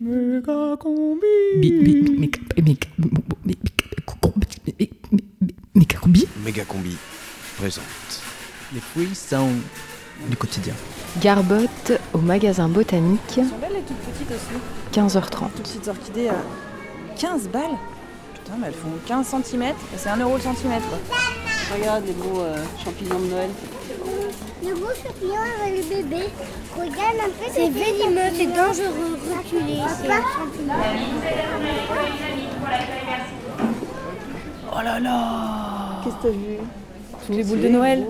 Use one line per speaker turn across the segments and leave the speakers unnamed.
Méga combi.
Méga combi
Méga combi présente.
Les fruits sont du quotidien.
Garbotte au magasin botanique,
Elles sont belles les toutes petites aussi.
15h30.
Toutes petites orchidées à 15 balles. Putain, mais elles font 15 cm. C'est 1 euro le centimètre. quoi.
Regarde les beaux euh, champignons de Noël.
Le gros champignon avec le bébé. Regarde un peu. C'est venimeux, c'est dangereux. Reculez.
Oh là là
Qu'est-ce que t'as vu?
Toutes les boules de Noël.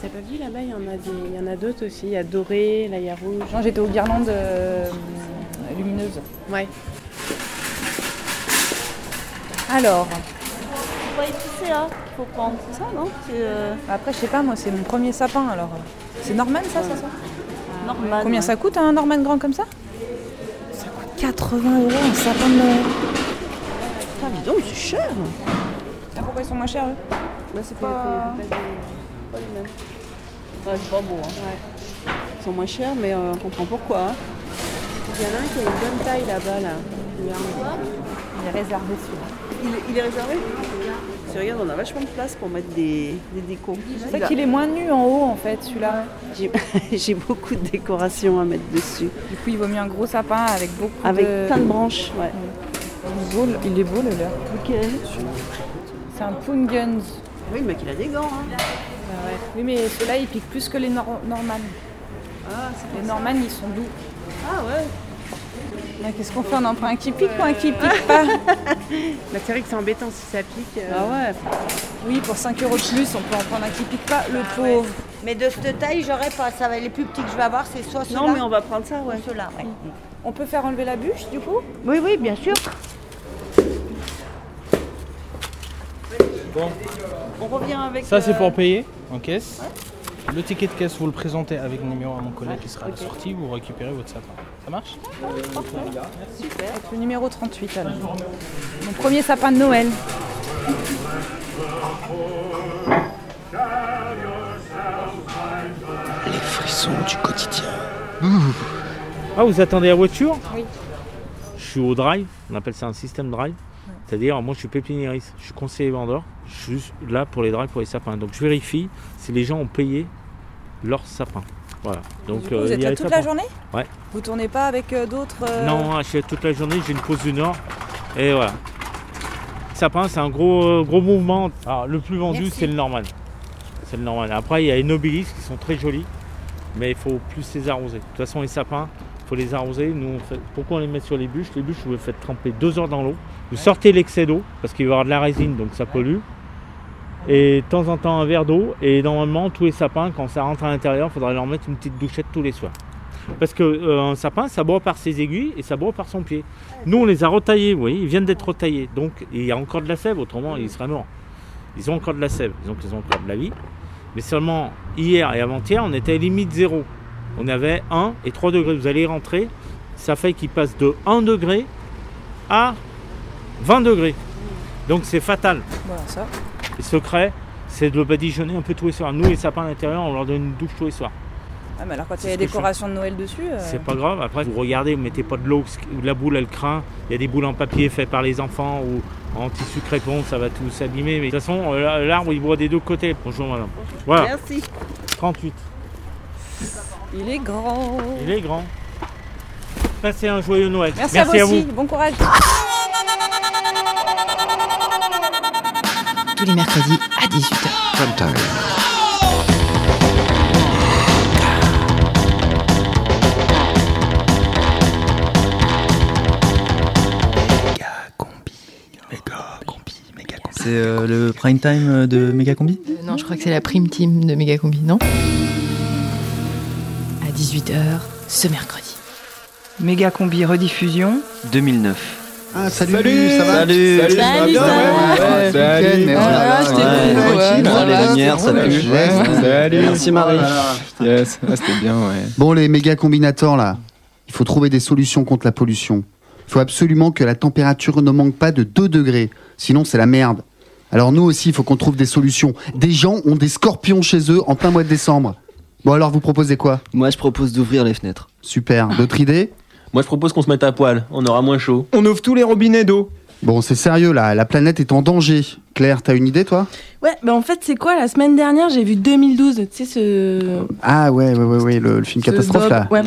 T'as pas vu là-bas, il y en a des- il y en a d'autres aussi. Il y a doré, là il y a rouge.
Non, j'étais aux guirlandes euh, lumineuses.
Ouais.
Alors,
C'est qu'il faut prendre, ça, non? Euh,
après, je sais pas, moi, c'est mon premier sapin alors. C'est Norman, ça, ça, ça
normal.
Combien ça coûte un Norman grand comme ça? Ça coûte 80 euros un sapin de Noël.
Ah, dis donc, c'est cher.
Ah, pourquoi ils sont moins chers eux?
Bah, c'est
pas-
pas, les mêmes. Ouais, c'est pas beau. Hein. Ils sont moins chers, mais euh, on comprend pourquoi. hein.
Il y en a un qui a une bonne taille là-bas, là.
Il est réservé celui-là.
Il, il est réservé? Tu regardes, on a vachement de place pour mettre des, des décos.
C'est vrai qu'il est moins nu en haut en fait celui-là.
J'ai beaucoup de décorations à mettre dessus.
Du coup, il vaut mieux un gros sapin avec beaucoup
Avec
de.
plein de branches, ouais.
Il est beau, le- il est beau le leur.
Lequel
C'est un Punguns.
Oui, le mec, il a des gants. Hein.
Oui, mais ceux-là, ils piquent plus que les Nor- Norman.
Ah,
Les Norman, ils sont doux.
Ah ouais
Qu'est-ce qu'on fait? On en prend un qui pique ou un qui pique pas?
Bah, c'est vrai que c'est embêtant si ça pique. euh.
Ah ouais
Oui, pour 5 euros de plus, on peut en prendre un qui pique pas. Le pauvre.
Mais de cette taille, j'aurais pas. Ça va, les plus petits que je vais avoir, c'est soit ceux-là
Non, mais on va prendre ça, ouais.
ceux-là. ouais.
On peut faire enlever la bûche du coup?
Oui, oui, bien sûr.
Bon,
On revient avec.
ça c'est
euh,
pour payer en caisse. Le ticket de caisse, vous le présentez avec le numéro à mon collègue qui sera à la sortie, vous récupérez votre sapin. Ça marche?
Le numéro 38 alors. Mon premier sapin de Noël.
Les frissons du quotidien.
Ah, vous attendez la voiture?
Oui.
Je suis au drive, on appelle ça un système drive. C'est-à-dire, moi je suis pépiniériste, je suis conseiller vendeur, je suis juste là pour les drives, pour les sapins. Donc je vérifie si les gens ont payé leur sapin. Voilà. Donc,
coup,
euh,
vous
il
êtes
y a
là toute la journée
Ouais.
Vous tournez pas avec euh, d'autres euh,
Non, je suis toute la journée, j'ai une pause d'une heure. Et voilà. Sapin, c'est un gros, euh, gros mouvement. Alors, le plus vendu, c'est le normal. C'est le normal. Après, il y a les nobilis qui sont très jolis, mais il faut plus les arroser. De toute façon, les sapins, il faut les arroser. Nous, on fait- Pourquoi on les met sur les bûches? Les bûches, vous les faites tremper deux heures dans l'eau. Vous sortez l'excès d'eau, parce qu'il va y avoir de la résine, donc ça pollue. Et de temps en temps, un verre d'eau. Et normalement, tous les sapins, quand ça rentre à l'intérieur, il faudrait leur mettre une petite douchette tous les soirs. Parce qu'un sapin, ça boit par ses aiguilles et ça boit par son pied. Nous, on les a retaillés, vous voyez, ils viennent d'être retaillés. Donc, il y a encore de la sève, autrement, ils seraient morts. Ils ont encore de la sève, donc ils ont encore de la vie. Mais seulement hier et avant-hier, on était à limite zéro. On avait 1 et 3 degrés. Vous allez rentrer, ça fait qu'il passe de 1 degré à 20 degrés. Donc, c'est fatal.
Voilà, ça.
Le secret, c'est de le badigeonner un peu tous les soirs. Nous, les sapins à l'intérieur, on leur donne une douche tous les soirs.
Ah, mais alors quand il y a
je
décorations de Noël dessus. euh,
C'est pas grave. Après, vous regardez, vous mettez pas de l'eau, la boule elle craint. Il y a des boules en papier faites par les enfants ou en tissu crépon, ça va tout s'abîmer. Mais de toute façon, euh, l'arbre il boit des deux côtés. Bonjour madame. Voilà,
Merci.
38.
Il est grand.
Il est grand. Passez un joyeux Noël.
Merci, à vous aussi. Bon courage.
Tous les mercredis à 18h.
Prime time. Méga combi. Méga combi. Méga combi.
C'est euh, le prime time de Méga Combi
Euh, non, je crois que c'est la prime team de Méga Combi, non? À 18h ce mercredi.
Méga combi rediffusion.
2009.
Ah, salut,
Salut,
ça va
salut.
Salut,
Salut,
ça va
Salut. salut. Merci, Marie.
Voilà.
Yes, c'était bien, ouais.
Bon, les méga combinateurs là, il faut trouver des solutions contre la pollution. Il faut absolument que la température ne manque pas de 2 degrés, sinon c'est la merde. Alors nous aussi, il faut qu'on trouve des solutions. Des gens ont des scorpions chez eux en plein mois de décembre. Bon alors, vous proposez quoi?
Moi, je propose d'ouvrir les fenêtres.
Super. D'autres idées?
Moi, je propose qu'on se mette à poil. On aura moins chaud.
On ouvre tous les robinets d'eau.
Bon, c'est sérieux là, la planète est en danger. Claire, t'as une idée toi?
Ouais, bah en fait, c'est quoi La semaine dernière, j'ai vu 2012, tu sais, ce.
Ah ouais, ouais, ouais, ouais, le, le film
ce
catastrophe
Bob,
là.
ouais.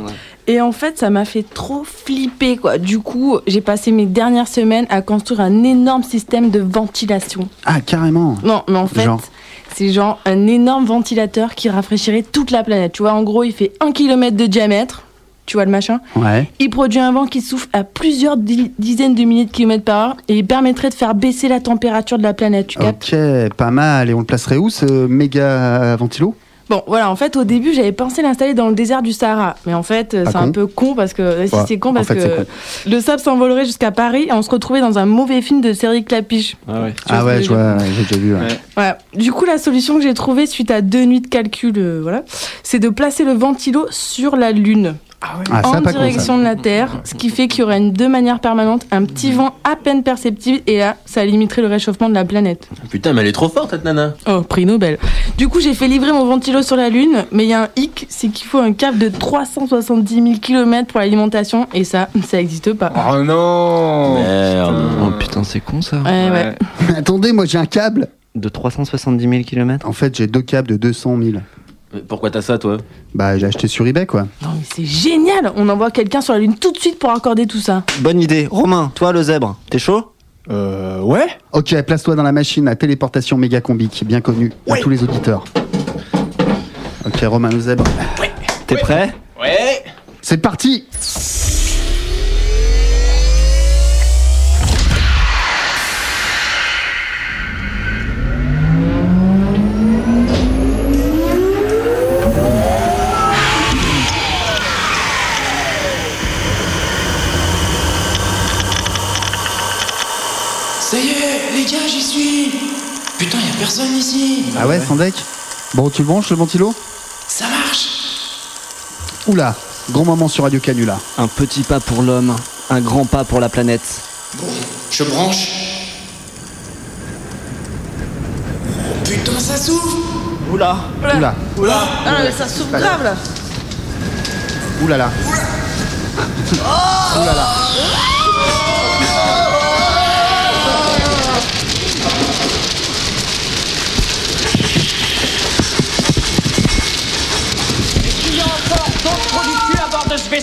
Et en fait, ça m'a fait trop flipper, quoi. Du coup, j'ai passé mes dernières semaines à construire un énorme système de ventilation.
Ah, carrément.
Non, mais en fait,
Genre.
c'est genre un énorme ventilateur qui rafraîchirait toute la planète. Tu vois, en gros, il fait un kilomètre de diamètre. Tu vois le machin
Ouais.
Il produit un vent qui souffle à plusieurs di- dizaines de milliers de kilomètres par heure et il permettrait de faire baisser la température de la planète. Tu captes
Ok, pas mal. Et on le placerait où ce méga ventilo?
Bon, voilà, en fait, au début, j'avais pensé l'installer dans le désert du Sahara. Mais en fait, c'est un peu con parce que. Si, c'est con
en
parce
fait,
que le sable s'envolerait jusqu'à Paris et on se retrouvait dans un mauvais film de série Clapiche.
Ah ouais.
Tu vois
Ah ouais,
je
vois, j'ai déjà vu. ouais.
Voilà. Du coup, la solution que j'ai trouvée suite à deux nuits de calcul, euh, voilà, c'est de placer le ventilo sur la Lune.
Ah, ça,
en
pas con, ça.
direction de la Terre, ce qui fait qu'il y aurait une, de manière permanente un petit vent à peine perceptible et là, ça limiterait le réchauffement de la planète.
Putain, mais elle est trop forte, cette nana.
Oh, prix Nobel. Du coup, j'ai fait livrer mon ventilo sur la Lune, mais il y a un hic, c'est qu'il faut un câble de 370 000 km pour l'alimentation, et ça, ça n'existe pas.
Oh non
Merde.
Oh putain, c'est con ça.
Ouais, ouais.
Mais attendez, moi j'ai un câble.
De 370 000 km
En fait, j'ai deux câbles de 200 000.
Mais Pourquoi t'as ça, toi?
Bah, j'ai acheté sur eBay quoi.
Non, mais c'est génial On envoie quelqu'un sur la Lune tout de suite pour accorder tout ça.
Bonne idée. Romain, toi le zèbre, t'es chaud?
Euh, ouais
Ok, place-toi dans la machine à téléportation méga combi, qui est bien connue à tous les auditeurs. Ok, Romain le zèbre.
T'es prêt?
Ouais
C'est parti
Ça y est, les gars, j'y suis Putain, y a personne ici
Ah ouais, sans deck Bon, tu le branches le ventilo
Ça marche
Oula, grand moment sur Radio Canula.
Un petit pas pour l'homme, un grand pas pour la planète.
Bon, je branche. Oh, putain, ça s'ouvre
Oula
Oula,
Ah, mais ça s'ouvre grave là
oula là. Oula là.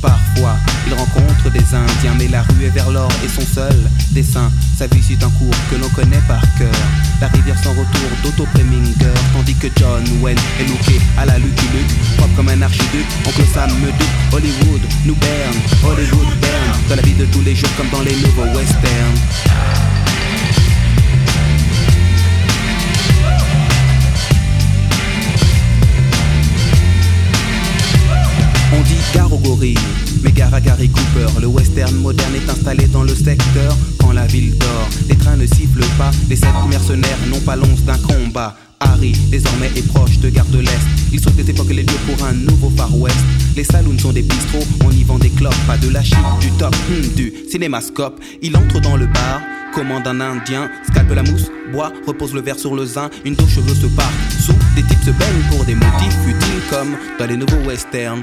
Parfois, il rencontre des Indiens, mais la rue est vers l'or et son seul dessin. Sa vie suit un cours que l'on connaît par cœur. La rivière sans retour d'Otto Preminger, tandis que John Wayne est looké à la Lucky Luke, propre comme un archiduc. Oncle Sam me doute, Hollywood nous berne, Hollywood berne, dans la vie de tous les jours comme dans les nouveaux westerns. On dit gare aux gorilles, mais gare à Gary Cooper. Le western moderne est installé dans le secteur quand la ville dort. Les trains ne sifflent pas, les sept mercenaires n'ont pas l'once d'un combat. Harry, désormais, est proche de Gare de l'Est. Il des époques et les lieux pour un nouveau Far West. Les saloons sont des bistrots, on y vend des clopes, pas de la chic, du top, hmm, du cinémascope. Il entre dans le bar, commande un indien, scalpe la mousse, boit, repose le verre sur le zin, une dos cheveux se part. Sous, des types se baignent pour des motifs futiles comme dans les nouveaux westerns.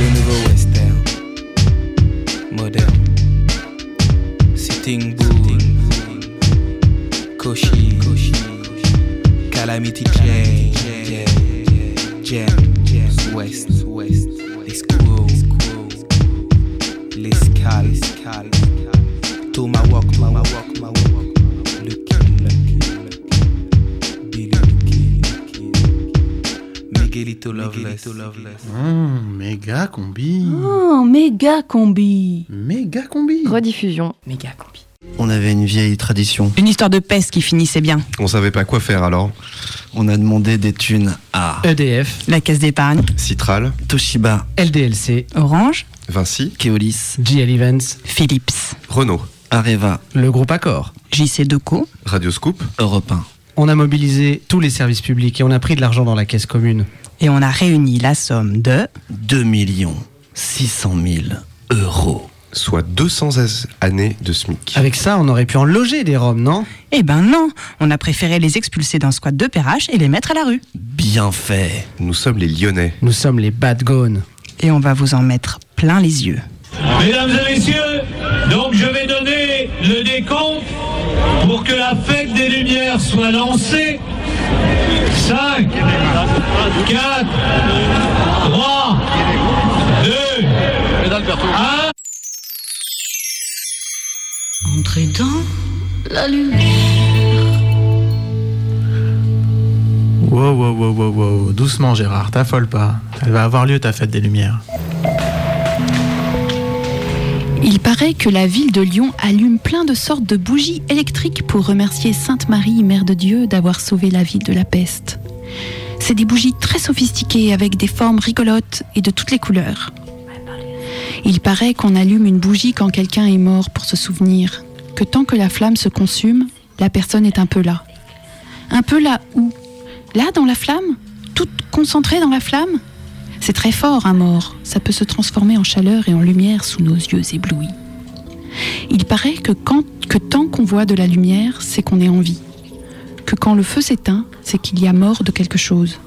Le nouveau western. Moderne. Sitting Bull. Koshi. Calamity Jane. Jam. West. West. Les squirrels. Les Miguelito Loveless,
Mmh, méga combi.
Oh, méga combi.
Méga combi.
Rediffusion.
Méga combi.
On avait une vieille tradition.
Une histoire de peste qui finissait bien.
On savait pas quoi faire alors.
On a demandé des thunes à
EDF,
La caisse d'épargne,
Citral,
Toshiba,
LDLC,
Orange,
Vinci,
Keolis,
GL Events,
Philips,
Renault,
Areva,
le groupe Accor.
JC Deco.
Radio Scoop,
Europe 1.
On a mobilisé tous les services publics et on a pris de l'argent dans la caisse commune.
Et on a réuni la somme de
2 millions 600 000 euros.
soit 200 as- années de SMIC.
Avec ça, on aurait pu en loger des Roms, non?
Eh ben non, on a préféré les expulser d'un squat de Perrache et les mettre à la rue.
Bien fait.
Nous sommes les Lyonnais.
Nous sommes les bad gones.
Et on va vous en mettre plein les yeux.
Mesdames et messieurs, donc je vais donner le décompte pour que la fête des Lumières soit lancée. 5, 4, 3, 2, 1.
Entrez dans la lumière.
Wow, wow, wow, wow, wow. Doucement, Gérard, t'affole pas. Elle va avoir lieu ta fête des Lumières.
Il paraît que la ville de Lyon allume plein de sortes de bougies électriques pour remercier Sainte Marie, Mère de Dieu, d'avoir sauvé la ville de la peste. C'est des bougies très sophistiquées avec des formes rigolotes et de toutes les couleurs. Il paraît qu'on allume une bougie quand quelqu'un est mort pour se souvenir que tant que la flamme se consume, la personne est un peu là. Un peu là où? Là dans la flamme? Toute concentrée dans la flamme? C'est très fort, un mort. Ça peut se transformer en chaleur et en lumière sous nos yeux éblouis. Il paraît que, que tant qu'on voit de la lumière, c'est qu'on est en vie. Que quand le feu s'éteint, c'est qu'il y a mort de quelque chose.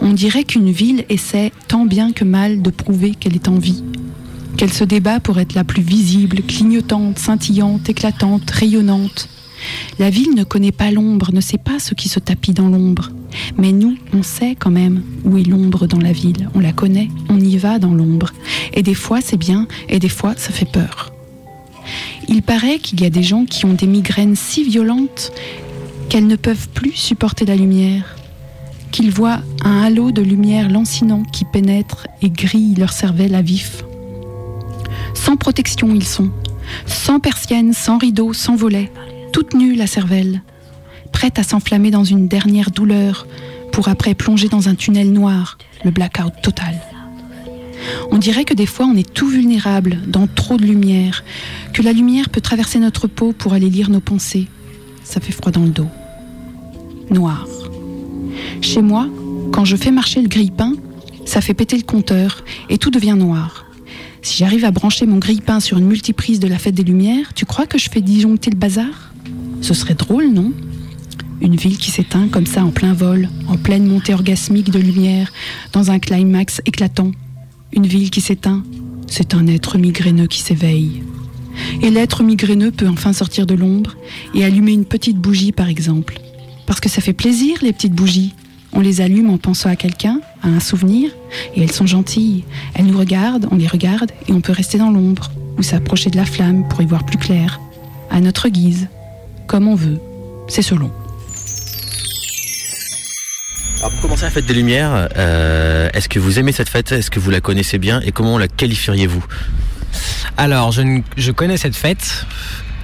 On dirait qu'une ville essaie tant bien que mal de prouver qu'elle est en vie. Qu'elle se débat pour être la plus visible, clignotante, scintillante, éclatante, rayonnante. La ville ne connaît pas l'ombre, ne sait pas ce qui se tapit dans l'ombre. Mais nous, on sait quand même où est l'ombre dans la ville. On la connaît, on y va dans l'ombre. Et des fois c'est bien, et des fois ça fait peur. Il paraît qu'il y a des gens qui ont des migraines si violentes qu'elles ne peuvent plus supporter la lumière. Qu'ils voient un halo de lumière lancinant qui pénètre et grille leur cervelle à vif. Sans protection ils sont, sans persiennes, sans rideaux, sans volets, toute nue la cervelle, prête à s'enflammer dans une dernière douleur pour après plonger dans un tunnel noir, le blackout total. On dirait que des fois on est tout vulnérable dans trop de lumière, que la lumière peut traverser notre peau pour aller lire nos pensées. Ça fait froid dans le dos. Noir. Chez moi, quand je fais marcher le grille-pain, ça fait péter le compteur et tout devient noir. Si j'arrive à brancher mon grille-pain sur une multiprise de la fête des Lumières, tu crois que je fais disjoncter le bazar? Ce serait drôle, non? Une ville qui s'éteint comme ça en plein vol, en pleine montée orgasmique de lumière, dans un climax éclatant. Une ville qui s'éteint, c'est un être migraineux qui s'éveille. Et l'être migraineux peut enfin sortir de l'ombre et allumer une petite bougie, par exemple. Parce que ça fait plaisir, les petites bougies. On les allume en pensant à quelqu'un, à un souvenir, et elles sont gentilles. Elles nous regardent, on les regarde, et on peut rester dans l'ombre, ou s'approcher de la flamme pour y voir plus clair, à notre guise, comme on veut. C'est selon.
Alors pour commencer la fête des Lumières, euh, est-ce que vous aimez cette fête? Est-ce que vous la connaissez bien? Et comment la qualifieriez-vous?
Alors, je, ne- je connais cette fête.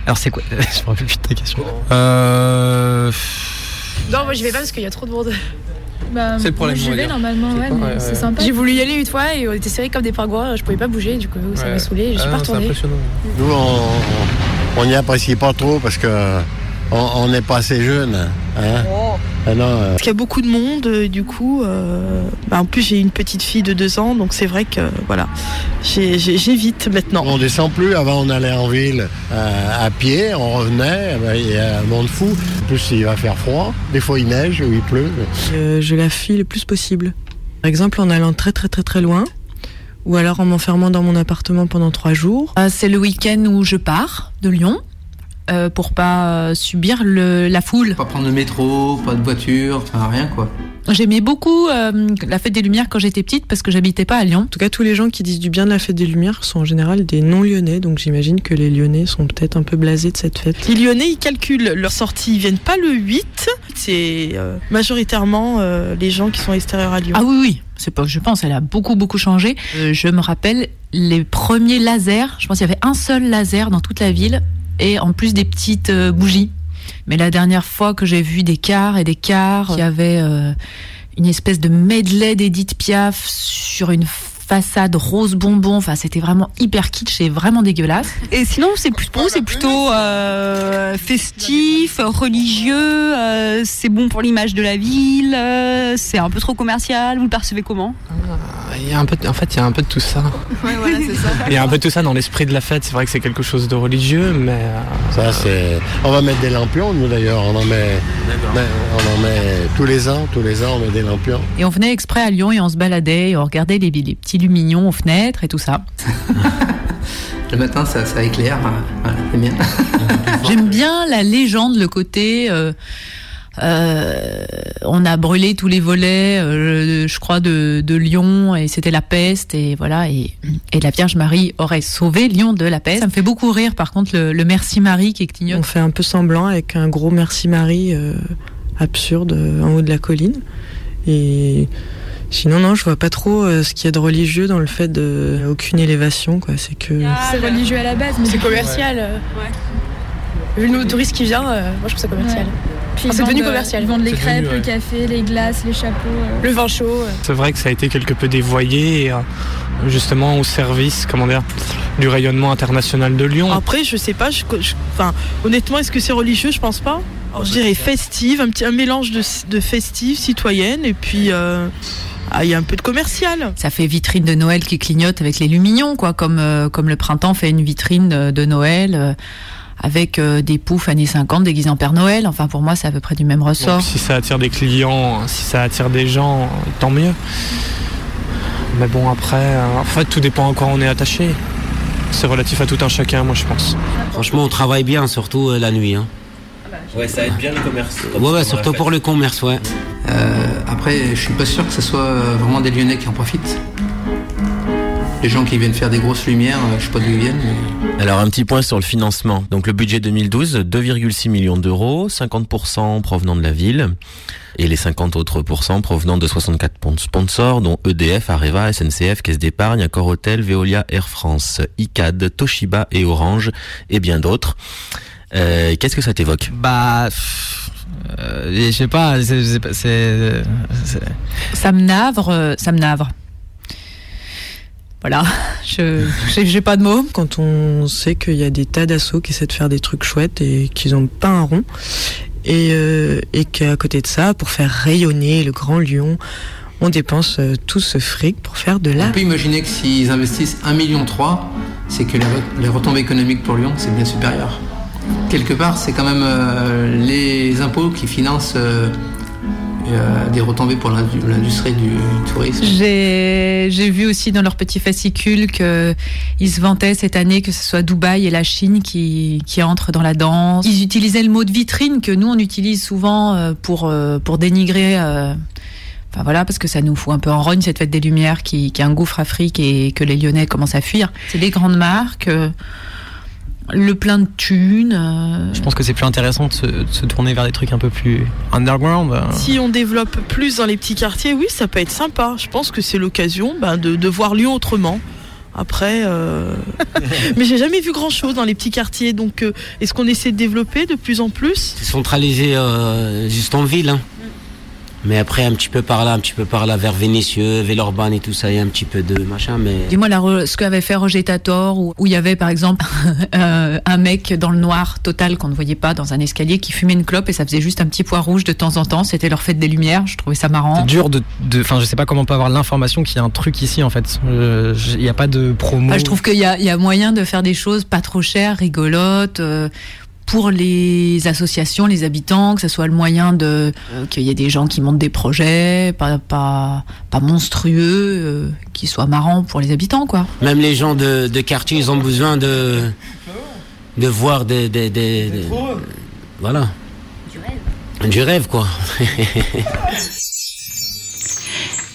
Alors, c'est quoi? Je me rappelle plus de ta question. Euh.
Non, moi j'y vais pas parce qu'il y a trop de monde.
C'est le problème,
J'y vais normalement, ouais,
Ouais,
mais
ouais,
c'est
ouais.
sympa. J'ai voulu y aller une fois et on était serrés comme des pingouins, je pouvais pas bouger, du coup ça
Ouais.
m'a saoulé, je suis
Ah
pas
non, c'est
retournée.
impressionnant.
Nous, on on n'y apprécie pas trop parce que on- n'est pas assez jeune. Hein Ah non, euh,
Parce qu'il y a beaucoup de monde, euh, du coup. euh, bah, en plus, j'ai une petite fille de deux ans, donc c'est vrai que voilà, j'évite maintenant.
on descend plus. Avant, on allait en ville euh, à pied, on revenait. eh ben, Il y a un monde fou. En plus, il va faire froid. Des fois, il neige ou il pleut.
Euh, je la fuis le plus possible. Par exemple, en allant très très très très loin, ou alors en m'enfermant dans mon appartement pendant trois jours.
Euh, c'est le week-end où je pars de Lyon euh, pour pas euh, subir le, la foule.
Pas prendre le métro, pas de voiture, enfin rien quoi.
J'aimais beaucoup euh, la fête des Lumières quand j'étais petite parce que j'habitais pas à Lyon.
En tout cas, tous les gens qui disent du bien de la fête des Lumières sont en général des non-lyonnais, donc j'imagine que les lyonnais sont peut-être un peu blasés de cette fête. Les lyonnais, ils calculent leur sortie, ils viennent pas le 8, c'est euh, majoritairement euh, les gens qui sont extérieurs à Lyon.
Ah oui, oui, c'est pas que je pense, elle a beaucoup, beaucoup changé. Euh, je me rappelle les premiers lasers, je pense qu'il y avait un seul laser dans toute la ville et en plus des petites euh, bougies. Mais la dernière fois que j'ai vu des cars et des cars, il y avait euh, une espèce de medley d'Edith Piaf sur une façade rose bonbon. Enfin, c'était vraiment hyper kitsch et vraiment dégueulasse.
Et sinon, c'est plus- pour vous, c'est plutôt euh, festif, religieux, euh, c'est bon pour l'image de la ville, euh, c'est un peu trop commercial, vous le percevez comment?
Il y a un peu, de- en fait, il y a un peu de tout ça.
Ouais, voilà, c'est ça.
Il y a un peu de tout ça dans l'esprit de la fête. C'est vrai que c'est quelque chose de religieux, mais euh,
Ça, c'est. On va mettre des lampions, nous d'ailleurs. On en met. mais On en met tous les ans. Tous les ans, on met des lampions.
Et on venait exprès à Lyon et on se baladait et on regardait les, les petits lumignons aux fenêtres et tout ça.
Le matin ça, ça éclaire, euh, voilà, c'est bien.
J'aime bien la légende, le côté. euh, euh, on a brûlé tous les volets, euh, je crois, de, de Lyon et c'était la peste et voilà et, et la Vierge Marie aurait sauvé Lyon de la peste. Ça me fait beaucoup rire, par contre, le, le Merci Marie qui clignote.
On fait un peu semblant avec un gros merci Marie euh, absurde en haut de la colline. Et sinon, non, je vois pas trop euh, ce qu'il y a de religieux dans le fait de aucune élévation. Quoi. C'est que.
C'est religieux à la base, mais c'est commercial. euh. Vu le touriste qui vient, euh, moi je trouve ça commercial. Enfin, c'est devenu euh, commercial. Ils vendent les crêpes,
devenu,
le café, les glaces, les chapeaux. euh. Le vin chaud. euh.
c'est vrai que ça a été quelque peu dévoyé, et, euh, justement au service, comment dire, du rayonnement international de Lyon.
Après, je sais pas. je- je- Enfin, honnêtement, est-ce que c'est religieux? Je pense pas. Alors, je dirais festive, un petit un mélange de, de festive, citoyenne, et puis euh, ah, il y a un peu de commercial.
Ça fait vitrine de Noël qui clignote avec les lumignons, quoi, comme, euh, comme le printemps fait une vitrine de, de Noël. euh, avec euh, des poufs années 50 déguisés en Père Noël. Enfin, pour moi, c'est à peu près du même ressort.
Si ça attire des clients, si ça attire des gens, tant mieux. Mais bon, après, euh, en fait, tout dépend à quoi on est attaché. C'est relatif à tout un chacun, moi, je pense.
Franchement, on travaille bien, surtout euh, la nuit. Hein.
Ouais, ça aide bien le commerce.
Ouais, ouais, surtout pour le commerce, ouais.
Euh, après, je suis pas sûr que ce soit euh, vraiment des Lyonnais qui en profitent. Les gens qui viennent faire des grosses lumières, euh, je sais pas d'où ils viennent, mais
Alors un petit point sur le financement. Donc le budget 2012, 2,6 millions d'euros, 50% provenant de la ville et les 50 autres pourcents provenant de 64 pon- sponsors dont EDF, Areva, SNCF, Caisse d'épargne, Accor Hotel, Veolia, Air France, ICAD, Toshiba et Orange et bien d'autres. Euh, Qu'est-ce que ça t'évoque?
Bah, euh, je sais pas, c'est-
Ça me navre, euh, ça me navre. Voilà, je j'ai- pas de mots.
Quand on sait qu'il y a des tas d'assauts qui essaient de faire des trucs chouettes et qu'ils ont pas un rond, et, euh, et qu'à côté de ça, pour faire rayonner le Grand Lyon, on dépense euh, tout ce fric pour faire de la
on peut imaginer que s'ils investissent 1,3 million, c'est que les retombées économiques pour Lyon, c'est bien supérieur. Quelque part, c'est quand même euh, les impôts qui financent euh, euh, des retombées pour l'indu- l'industrie du tourisme.
J'ai vu aussi dans leur petit fascicule qu'ils se vantaient cette année que ce soit Dubaï et la Chine qui, qui entrent dans la danse. Ils utilisaient le mot de vitrine que nous on utilise souvent pour, pour dénigrer. Enfin voilà, parce que ça nous fout un peu en rogne cette fête des Lumières qui, qui est un gouffre Afrique et que les Lyonnais commencent à fuir. C'est les grandes marques, le plein de thunes. euh,
Je pense que c'est plus intéressant de se, de se tourner vers des trucs un peu plus underground. euh.
Si on développe plus dans les petits quartiers, oui, ça peut être sympa. Je pense que c'est l'occasion ben, de, de voir Lyon autrement. Après, euh... mais j'ai jamais vu grand chose dans les petits quartiers. Donc, euh, est-ce qu'on essaie de développer de plus en plus?
C'est centralisé euh, juste en ville. Hein. Mais après, un petit peu par là, un petit peu par là, vers Vénissieux, Villeurbanne et tout ça, il y a un petit peu de machin. Mais
Dis-moi la re- ce qu'avait fait Roger Tator, où, où il y avait par exemple euh, un mec dans le noir total qu'on ne voyait pas dans un escalier qui fumait une clope et ça faisait juste un petit poids rouge de temps en temps. C'était leur fête des lumières. Je trouvais ça marrant.
C'est dur de. de- Enfin, je sais pas comment on peut avoir l'information qu'il y a un truc ici en fait. Euh, Il n'y a pas de promo.
Enfin, je trouve qu'il y a, il y a moyen de faire des choses pas trop chères, rigolotes. euh, pour les associations, les habitants, que ce soit le moyen de euh, qu'il y ait des gens qui montent des projets, pas pas, pas monstrueux, euh, qui soient marrants pour les habitants, quoi.
Même les gens de, de quartier, ils ont besoin de, de voir des. des, des- des- voilà. Du rêve, quoi.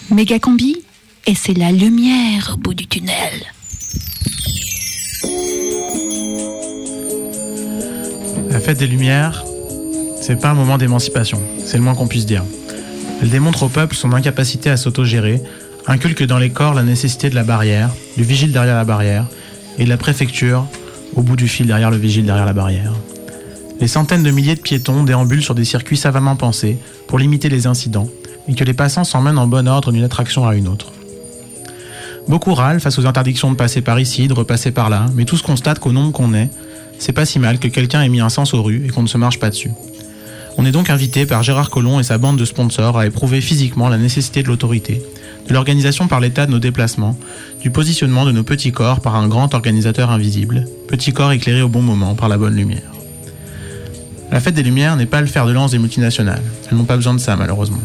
Méga combi, et c'est la lumière au bout du tunnel.
Fête des Lumières, c'est pas un moment d'émancipation, c'est le moins qu'on puisse dire. Elle démontre au peuple son incapacité à s'autogérer, inculque dans les corps la nécessité de la barrière, du vigile derrière la barrière, et de la préfecture au bout du fil derrière le vigile derrière la barrière. Les centaines de milliers de piétons déambulent sur des circuits savamment pensés pour limiter les incidents, et que les passants s'emmènent en bon ordre d'une attraction à une autre. Beaucoup râlent face aux interdictions de passer par ici, de repasser par là, mais tous constatent qu'au nombre qu'on est, c'est pas si mal que quelqu'un ait mis un sens aux rues et qu'on ne se marche pas dessus. On est donc invité par Gérard Collomb et sa bande de sponsors à éprouver physiquement la nécessité de l'autorité, de l'organisation par l'État de nos déplacements, du positionnement de nos petits corps par un grand organisateur invisible, petits corps éclairés au bon moment par la bonne lumière. La fête des Lumières n'est pas le fer de lance des multinationales, elles n'ont pas besoin de ça malheureusement.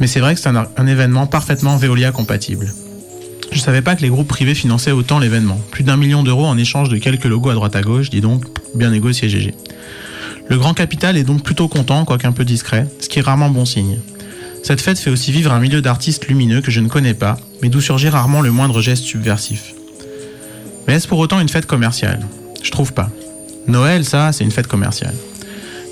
Mais c'est vrai que c'est un, un événement parfaitement Veolia compatible. Je savais pas que les groupes privés finançaient autant l'événement. Plus d'un million d'euros en échange de quelques logos à droite à gauche, dis donc, bien négocié GG. Le grand capital est donc plutôt content, quoique un peu discret, ce qui est rarement bon signe. Cette fête fait aussi vivre un milieu d'artistes lumineux que je ne connais pas, mais d'où surgit rarement le moindre geste subversif. Mais est-ce pour autant une fête commerciale? Je trouve pas. Noël, ça, c'est une fête commerciale.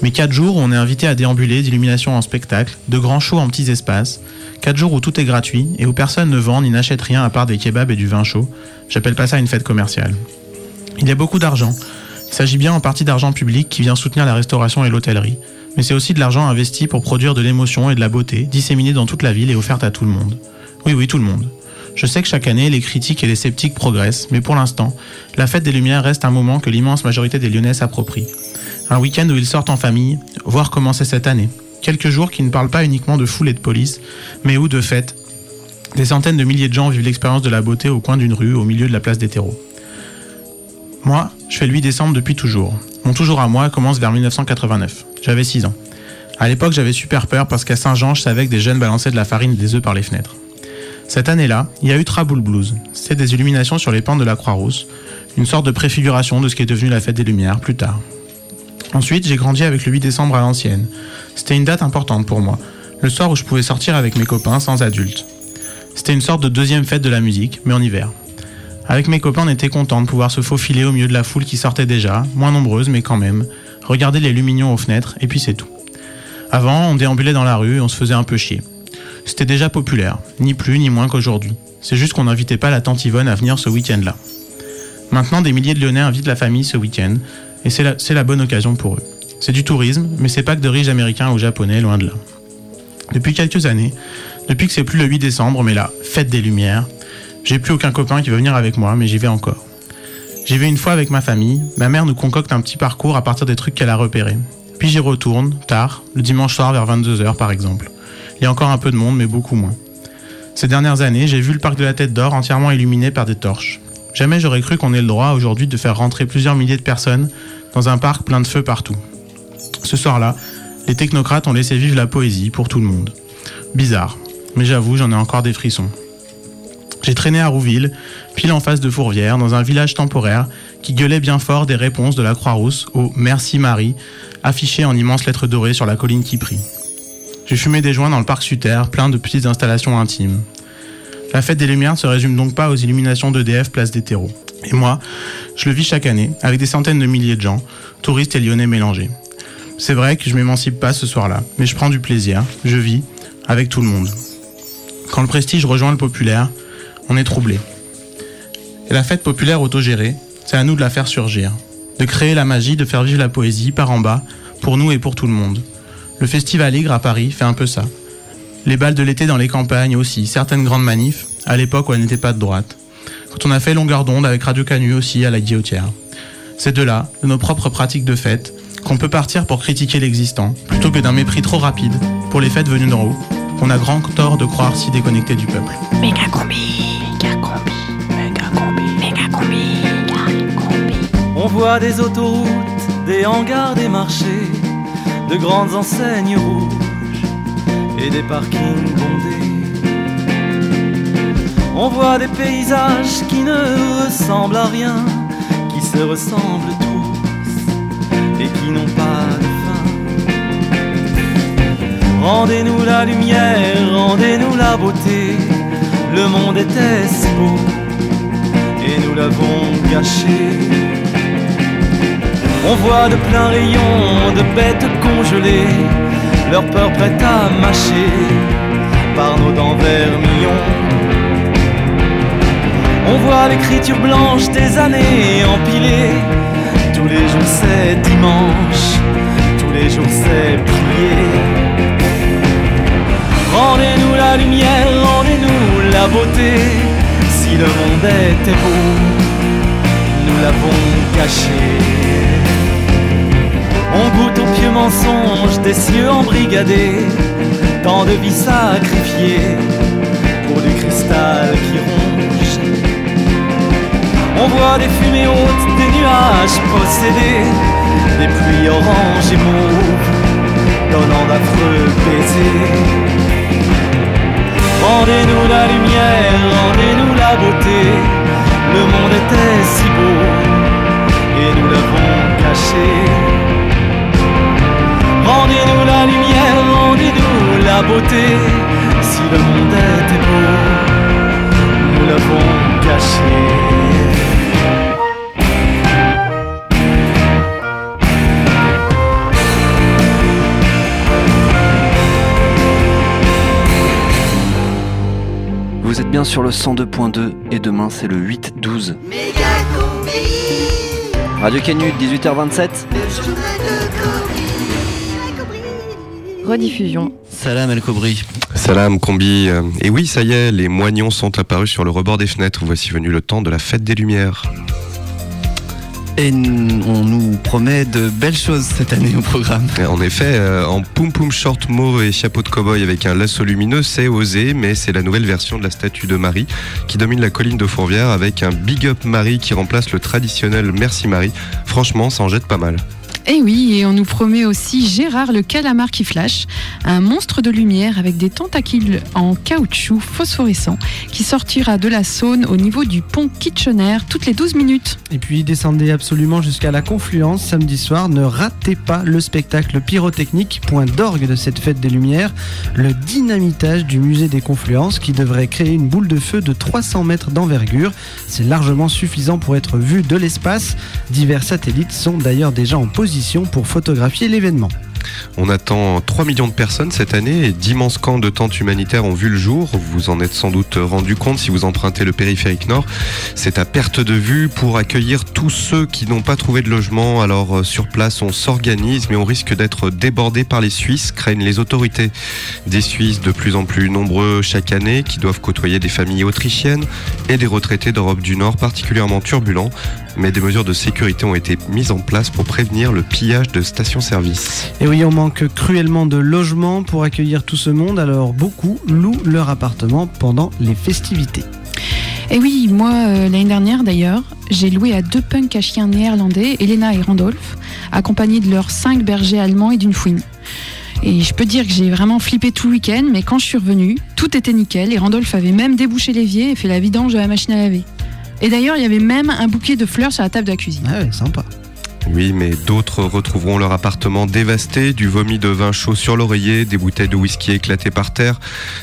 Mais 4 jours où on est invité à déambuler d'illumination en spectacle, de grands shows en petits espaces, 4 jours où tout est gratuit et où personne ne vend ni n'achète rien à part des kebabs et du vin chaud, j'appelle pas ça une fête commerciale. Il y a beaucoup d'argent. Il s'agit bien en partie d'argent public qui vient soutenir la restauration et l'hôtellerie, mais c'est aussi de l'argent investi pour produire de l'émotion et de la beauté, disséminée dans toute la ville et offerte à tout le monde. Oui, oui, tout le monde. Je sais que chaque année, les critiques et les sceptiques progressent, mais pour l'instant, la fête des Lumières reste un moment que l'immense majorité des Lyonnais s'approprient. Un week-end où ils sortent en famille, voir comment c'est cette année. Quelques jours qui ne parlent pas uniquement de foule et de police, mais où, de fait, des centaines de milliers de gens vivent l'expérience de la beauté au coin d'une rue, au milieu de la place des terreaux. Moi, je fais le 8 décembre depuis toujours. Mon toujours à moi commence vers 1989. J'avais 6 ans. À l'époque, j'avais super peur parce qu'à Saint-Jean, je savais que des jeunes balançaient de la farine des œufs par les fenêtres. Cette année-là, il y a eu Traboul Blues. C'était des illuminations sur les pentes de la Croix-Rousse, une sorte de préfiguration de ce qui est devenu la fête des Lumières plus tard. Ensuite, j'ai grandi avec le 8 décembre à l'ancienne. C'était une date importante pour moi, le soir où je pouvais sortir avec mes copains sans adultes. C'était une sorte de deuxième fête de la musique, mais en hiver. Avec mes copains, on était contents de pouvoir se faufiler au milieu de la foule qui sortait déjà, moins nombreuse mais quand même, regarder les lumignons aux fenêtres, et puis c'est tout. Avant, on déambulait dans la rue et on se faisait un peu chier. C'était déjà populaire, ni plus ni moins qu'aujourd'hui. C'est juste qu'on n'invitait pas la tante Yvonne à venir ce week-end-là. Maintenant, des milliers de Lyonnais invitent la famille ce week-end, et c'est la, bonne occasion pour eux. C'est du tourisme, mais c'est pas que de riches américains ou japonais, loin de là. Depuis quelques années, depuis que c'est plus le 8 décembre, mais la fête des Lumières, j'ai plus aucun copain qui veut venir avec moi, mais j'y vais encore. J'y vais une fois avec ma famille, ma mère nous concocte un petit parcours à partir des trucs qu'elle a repérés. Puis j'y retourne, tard, le dimanche soir vers 22h par exemple. Il y a encore un peu de monde, mais beaucoup moins. Ces dernières années, j'ai vu le parc de la Tête d'Or entièrement illuminé par des torches. Jamais j'aurais cru qu'on ait le droit aujourd'hui de faire rentrer plusieurs milliers de personnes dans un parc plein de feux partout. Ce soir-là, les technocrates ont laissé vivre la poésie pour tout le monde. Bizarre, mais j'avoue, j'en ai encore des frissons. J'ai traîné à Rouville, pile en face de Fourvière, dans un village temporaire qui gueulait bien fort des réponses de la Croix-Rousse au Merci Marie, affiché en immenses lettres dorées sur la colline qui prie. J'ai fumé des joints dans le parc Suter, plein de petites installations intimes. La fête des Lumières ne se résume donc pas aux illuminations d'EDF place des terreaux. Et moi, je le vis chaque année, avec des centaines de milliers de gens, touristes et lyonnais mélangés. C'est vrai que je m'émancipe pas ce soir-là, mais je prends du plaisir, je vis, avec tout le monde. Quand le prestige rejoint le populaire, on est troublé. Et la fête populaire autogérée, c'est à nous de la faire surgir, de créer la magie, de faire vivre la poésie par en bas, pour nous et pour tout le monde. Le Festival Igre à Paris fait un peu ça. Les balles de l'été dans les campagnes aussi, certaines grandes manifs, à l'époque où elles n'étaient pas de droite. Quand on a fait longueur d'onde avec Radio Canu aussi à la guillotière. C'est de là, de nos propres pratiques de fête, qu'on peut partir pour critiquer l'existant, plutôt que d'un mépris trop rapide pour les fêtes venues d'en haut, qu'on a grand tort de croire si déconnecté du peuple.
Méga combi, méga combi, méga combi, méga combi, méga combi.
On voit des autoroutes
des hangars, des marchés, de grandes enseignes rouges et des parkings bondés. On voit des paysages qui ne ressemblent à rien, qui se ressemblent tous et qui n'ont pas de fin. Rendez-nous la lumière, rendez-nous la beauté. Le monde était si beau et nous l'avons gâché. On voit de pleins rayons de bêtes congelées, leur peur prête à mâcher par nos dents vermillons. On voit l'écriture blanche des années empilées. Tous les jours c'est dimanche, tous les jours c'est prier. Rendez-nous la lumière, rendez-nous la beauté. Si le monde était beau, nous l'avons caché. On goûte aux pieux mensonges des cieux embrigadés, tant de vies sacrifiées pour du cristal qui ronge. On voit des fumées hautes, des nuages possédés, des pluies oranges et mauves, donnant d'affreux baisers. Rendez-nous la lumière, rendez-nous la beauté. Le monde était si beau et nous l'avons caché. Beauté. Si le monde était beau, nous l'avons caché.
Vous êtes bien sur le 102.2 et demain c'est le 8-12. Radio Canu, 18h27.
Rediffusion.
Salam El Kobri.
Salam Combi. Et oui, ça y est, les moignons sont apparus sur le rebord des fenêtres. Voici venu le temps de la fête des Lumières.
Et on nous promet de belles choses cette année au programme.
En effet, euh, en poum poum short mauve et chapeau de cow-boy avec un lasso lumineux, c'est osé, mais c'est la nouvelle version de la statue de Marie qui domine la colline de Fourvière avec un big up Marie qui remplace le traditionnel Merci Marie. Franchement, ça en jette pas mal.
Eh oui, et on nous promet aussi Gérard le calamar qui flash, un monstre de lumière avec des tentacules en caoutchouc phosphorescent qui sortira de la Saône au niveau du pont Kitchener toutes les 12 minutes.
Et puis descendez absolument jusqu'à la confluence samedi soir. Ne ratez pas le spectacle pyrotechnique, point d'orgue de cette fête des Lumières, le dynamitage du musée des confluences qui devrait créer une boule de feu de 300 mètres d'envergure. C'est largement suffisant pour être vu de l'espace. Divers satellites sont d'ailleurs déjà en position pour photographier l'événement.
On attend 3 millions de personnes cette année et d'immenses camps de tentes humanitaires ont vu le jour. Vous en êtes sans doute rendu compte si vous empruntez le périphérique nord. C'est à perte de vue pour accueillir tous ceux qui n'ont pas trouvé de logement. Alors euh, sur place, on s'organise, mais on risque d'être débordé par les Suisses, craignent les autorités. Des Suisses de plus en plus nombreux chaque année qui doivent côtoyer des familles autrichiennes et des retraités d'Europe du Nord particulièrement turbulents. Mais des mesures de sécurité ont été mises en place pour prévenir le pillage de stations-service.
Et oui, on manque cruellement de logements pour accueillir tout ce monde, alors beaucoup louent leur appartement pendant les festivités.
Et oui, moi, euh, l'année dernière d'ailleurs, j'ai loué à deux punks à chiens néerlandais, Elena et Randolph, accompagnés de leurs cinq bergers allemands et d'une fouine. Et je peux dire que j'ai vraiment flippé tout le week-end, mais quand je suis revenue, tout était nickel et Randolph avait même débouché l'évier et fait la vidange de la machine à laver. Et d'ailleurs, il y avait même un bouquet de fleurs sur la table de la cuisine.
Ah ouais, sympa.
Oui, mais d'autres retrouveront leur appartement dévasté, du vomi de vin chaud sur l'oreiller, des bouteilles de whisky éclatées par terre,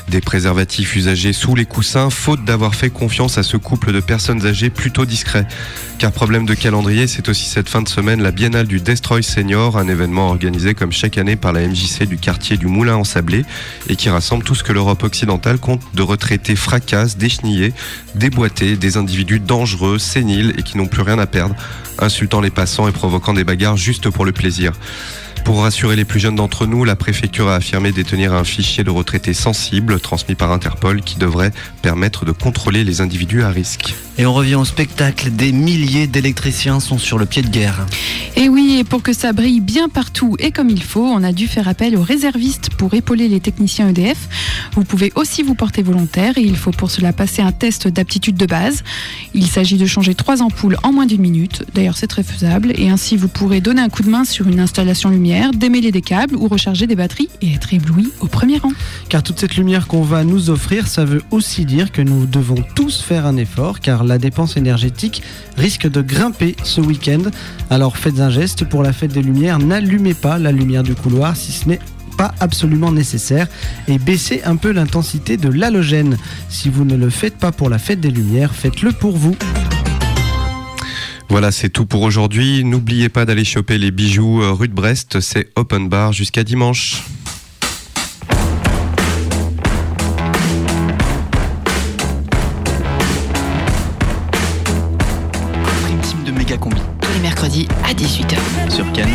des préservatifs usagés sous les coussins, faute d'avoir fait confiance à ce couple de personnes âgées plutôt discrets. Car problème de calendrier, c'est aussi cette fin de semaine la Biennale du Destroy Senior, un événement organisé comme chaque année par la MJC du quartier du Moulin en Sablé et qui rassemble tout ce que l'Europe occidentale compte de retraités fracasses, déchenillés, déboîtés, des individus dangereux, séniles et qui n'ont plus rien à perdre, insultant les passants et provoquant des bagarres juste pour le plaisir. Pour rassurer les plus jeunes d'entre nous, la préfecture a affirmé détenir un fichier de retraités sensibles transmis par Interpol qui devrait permettre de contrôler les individus à risque.
Et on revient au spectacle. Des milliers d'électriciens sont sur le pied de guerre.
Et oui, et pour que ça brille bien partout et comme il faut, on a dû faire appel aux réservistes pour épauler les techniciens EDF. Vous pouvez aussi vous porter volontaire et il faut pour cela passer un test d'aptitude de base. Il s'agit de changer trois ampoules en moins d'une minute. D'ailleurs, c'est très faisable et ainsi vous pourrez donner un coup de main sur une installation lumière, démêler des câbles ou recharger des batteries et être ébloui au premier rang.
Car toute cette lumière qu'on va nous offrir, ça veut aussi dire que nous devons tous faire un effort car la dépense énergétique risque de grimper ce week-end. Alors faites un geste pour la fête des lumières, n'allumez pas la lumière du couloir si ce n'est pas absolument nécessaire et baissez un peu l'intensité de l'halogène. Si vous ne le faites pas pour la fête des lumières, faites-le pour vous.
Voilà, c'est tout pour aujourd'hui. N'oubliez pas d'aller choper les bijoux euh, rue de Brest. C'est open bar jusqu'à dimanche.
Prime team de méga combi.
Tous les mercredis à 18h.
Sur Canon.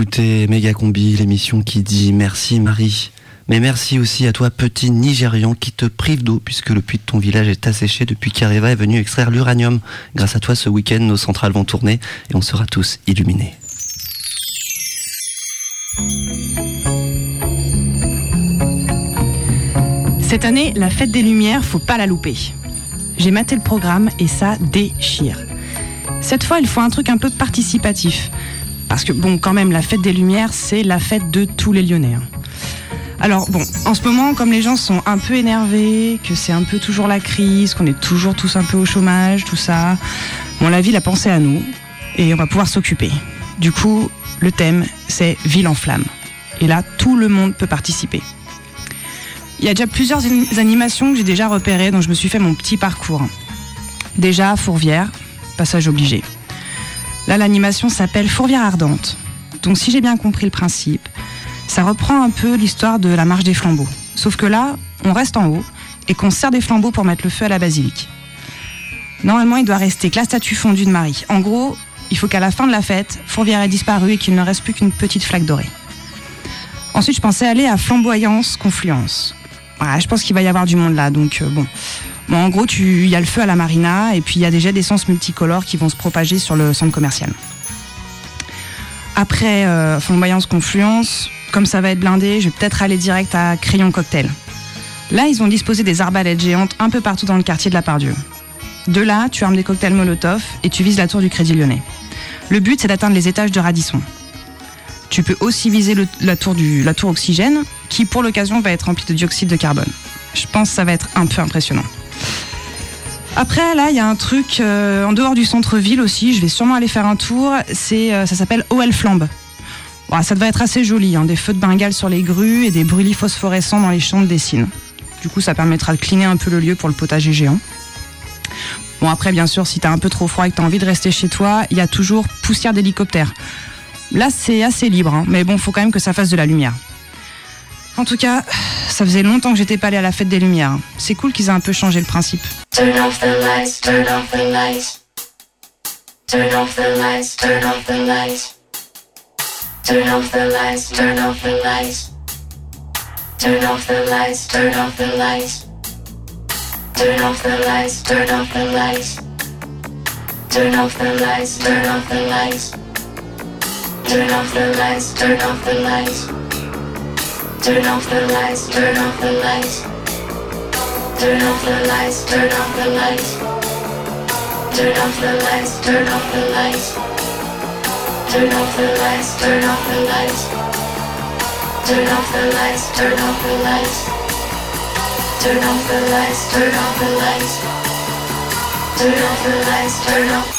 Écoutez Méga Combi, l'émission qui dit merci Marie. Mais merci aussi à toi, petit Nigérian, qui te prive d'eau, puisque le puits de ton village est asséché depuis qu'Areva est venu extraire l'uranium. Grâce à toi, ce week-end, nos centrales vont tourner et on sera tous illuminés.
Cette année, la fête des Lumières, faut pas la louper. J'ai maté le programme et ça déchire. Cette fois, il faut un truc un peu participatif. Parce que, bon, quand même, la fête des Lumières, c'est la fête de tous les Lyonnais. hein. Alors, bon, en ce moment, comme les gens sont un peu énervés, que c'est un peu toujours la crise, qu'on est toujours tous un peu au chômage, tout ça, bon, la ville a pensé à nous et on va pouvoir s'occuper. Du coup, le thème, c'est Ville en flammes. Et là, tout le monde peut participer. Il y a déjà plusieurs animations que j'ai déjà repérées, dont je me suis fait mon petit parcours. Déjà, Fourvière, passage obligé. Là, l'animation s'appelle Fourvière ardente. Donc, si j'ai bien compris le principe, ça reprend un peu l'histoire de la marche des flambeaux. Sauf que là, on reste en haut et qu'on sert des flambeaux pour mettre le feu à la basilique. Normalement, il doit rester que la statue fondue de Marie. En gros, il faut qu'à la fin de la fête, Fourvière ait disparu et qu'il ne reste plus qu'une petite flaque dorée. Ensuite, je pensais aller à Flamboyance Confluence. Ouais, je pense qu'il va y avoir du monde là, donc euh, bon. En gros, il y a le feu à la marina et puis il y a des jets d'essence multicolores qui vont se propager sur le centre commercial. Après euh, Confluence, comme ça va être blindé, je vais peut-être aller direct à Crayon Cocktail. Là, ils ont disposé des arbalètes géantes un peu partout dans le quartier de la Pardieu. De là, tu armes des cocktails Molotov et tu vises la tour du Crédit Lyonnais. Le but, c'est d'atteindre les étages de Radisson. Tu peux aussi viser la, tour la tour Oxygène, qui pour l'occasion va être remplie de dioxyde de carbone. Je pense que ça va être un peu impressionnant. Après, là, il y a un truc euh, en dehors du centre-ville aussi. Je vais sûrement aller faire un tour. Euh, ça s'appelle OL Flambe. Bon, ça devrait être assez joli. hein, Des feux de Bengale sur les grues et des brûlis phosphorescents dans les champs de Dessine. Du coup, ça permettra de cleaner un peu le lieu pour le potager géant. Bon, après, bien sûr, si t'as un peu trop froid et que t'as envie de rester chez toi, il y a toujours poussière d'hélicoptère. Là, c'est assez libre, hein, mais bon, faut quand même que ça fasse de la lumière. En tout cas, ça faisait longtemps que j'étais pas allée à la fête des Lumières. hein. C'est cool qu'ils aient un peu changé le principe.
Turn off the lights, turn off the lights. Turn off the lights, turn off the lights. Turn off the lights, turn off the lights. Turn off the lights, turn off the lights. Turn off the lights, turn off the lights. Turn off the lights, turn off the lights. Turn off the lights, turn off the lights. Turn off the lights, turn off the lights. Turn off the lights, turn off the lights. Turn off the lights, turn off the lights. Turn off the lights, turn off the lights. Turn off the lights, turn off the lights. Turn off the lights, turn off the lights. Turn off the lights, turn off.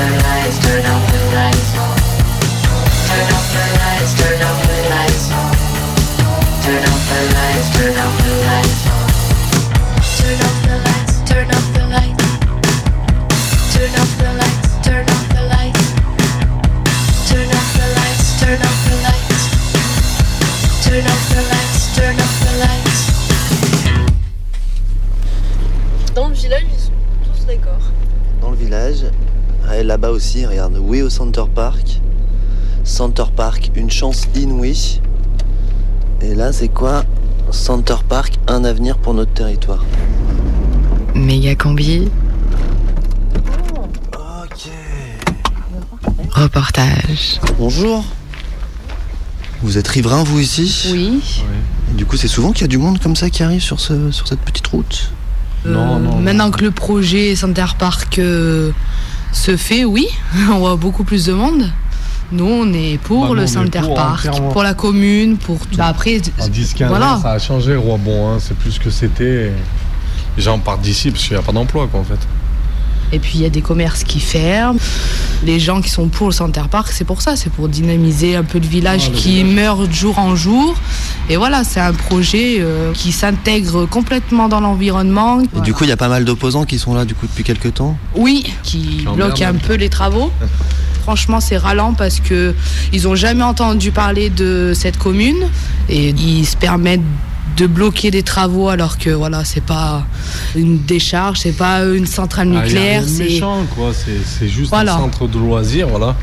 Turn off the lights, turn off
aussi, regarde, oui au Center Park. Center Park, une chance inouïe. Et là, c'est quoi? Center Park, un avenir pour notre territoire.
Méga combi. Reportage.
Bonjour. Vous êtes riverain, vous, ici?
Oui.
Et Du coup, c'est souvent qu'il y a du monde comme ça qui arrive sur, ce, sur cette petite route?
Euh, Maintenant que le projet Center Park euh, se fait, oui, on voit beaucoup plus de monde. Nous, on est pour
Bah,
le Center
pour, hein,
Park, pour la commune, pour tout. Bah, après,
En 10-15
voilà.
ans, ça a changé, Roibon. Hein. C'est plus ce que c'était. Les gens partent d'ici parce qu'il n'y a pas d'emploi, quoi, en fait.
Et puis il y a des commerces qui ferment. Les gens qui sont pour le Center Park, c'est pour ça, c'est pour dynamiser un peu le village
Ah, le
qui meurt de jour en jour. Et voilà, c'est un projet euh, qui s'intègre complètement dans l'environnement.
Et du coup, il y a pas mal d'opposants qui sont là, du coup, depuis quelques temps?
Oui, qui
Qui
bloque un peu les travaux. Franchement, c'est ralent parce que ils ont jamais entendu parler de cette commune et ils se permettent de bloquer des travaux alors que voilà, c'est pas une décharge, c'est pas une centrale
Ah,
nucléaire, c'est
méchant, quoi. C'est juste
Voilà.
un centre de loisirs, voilà,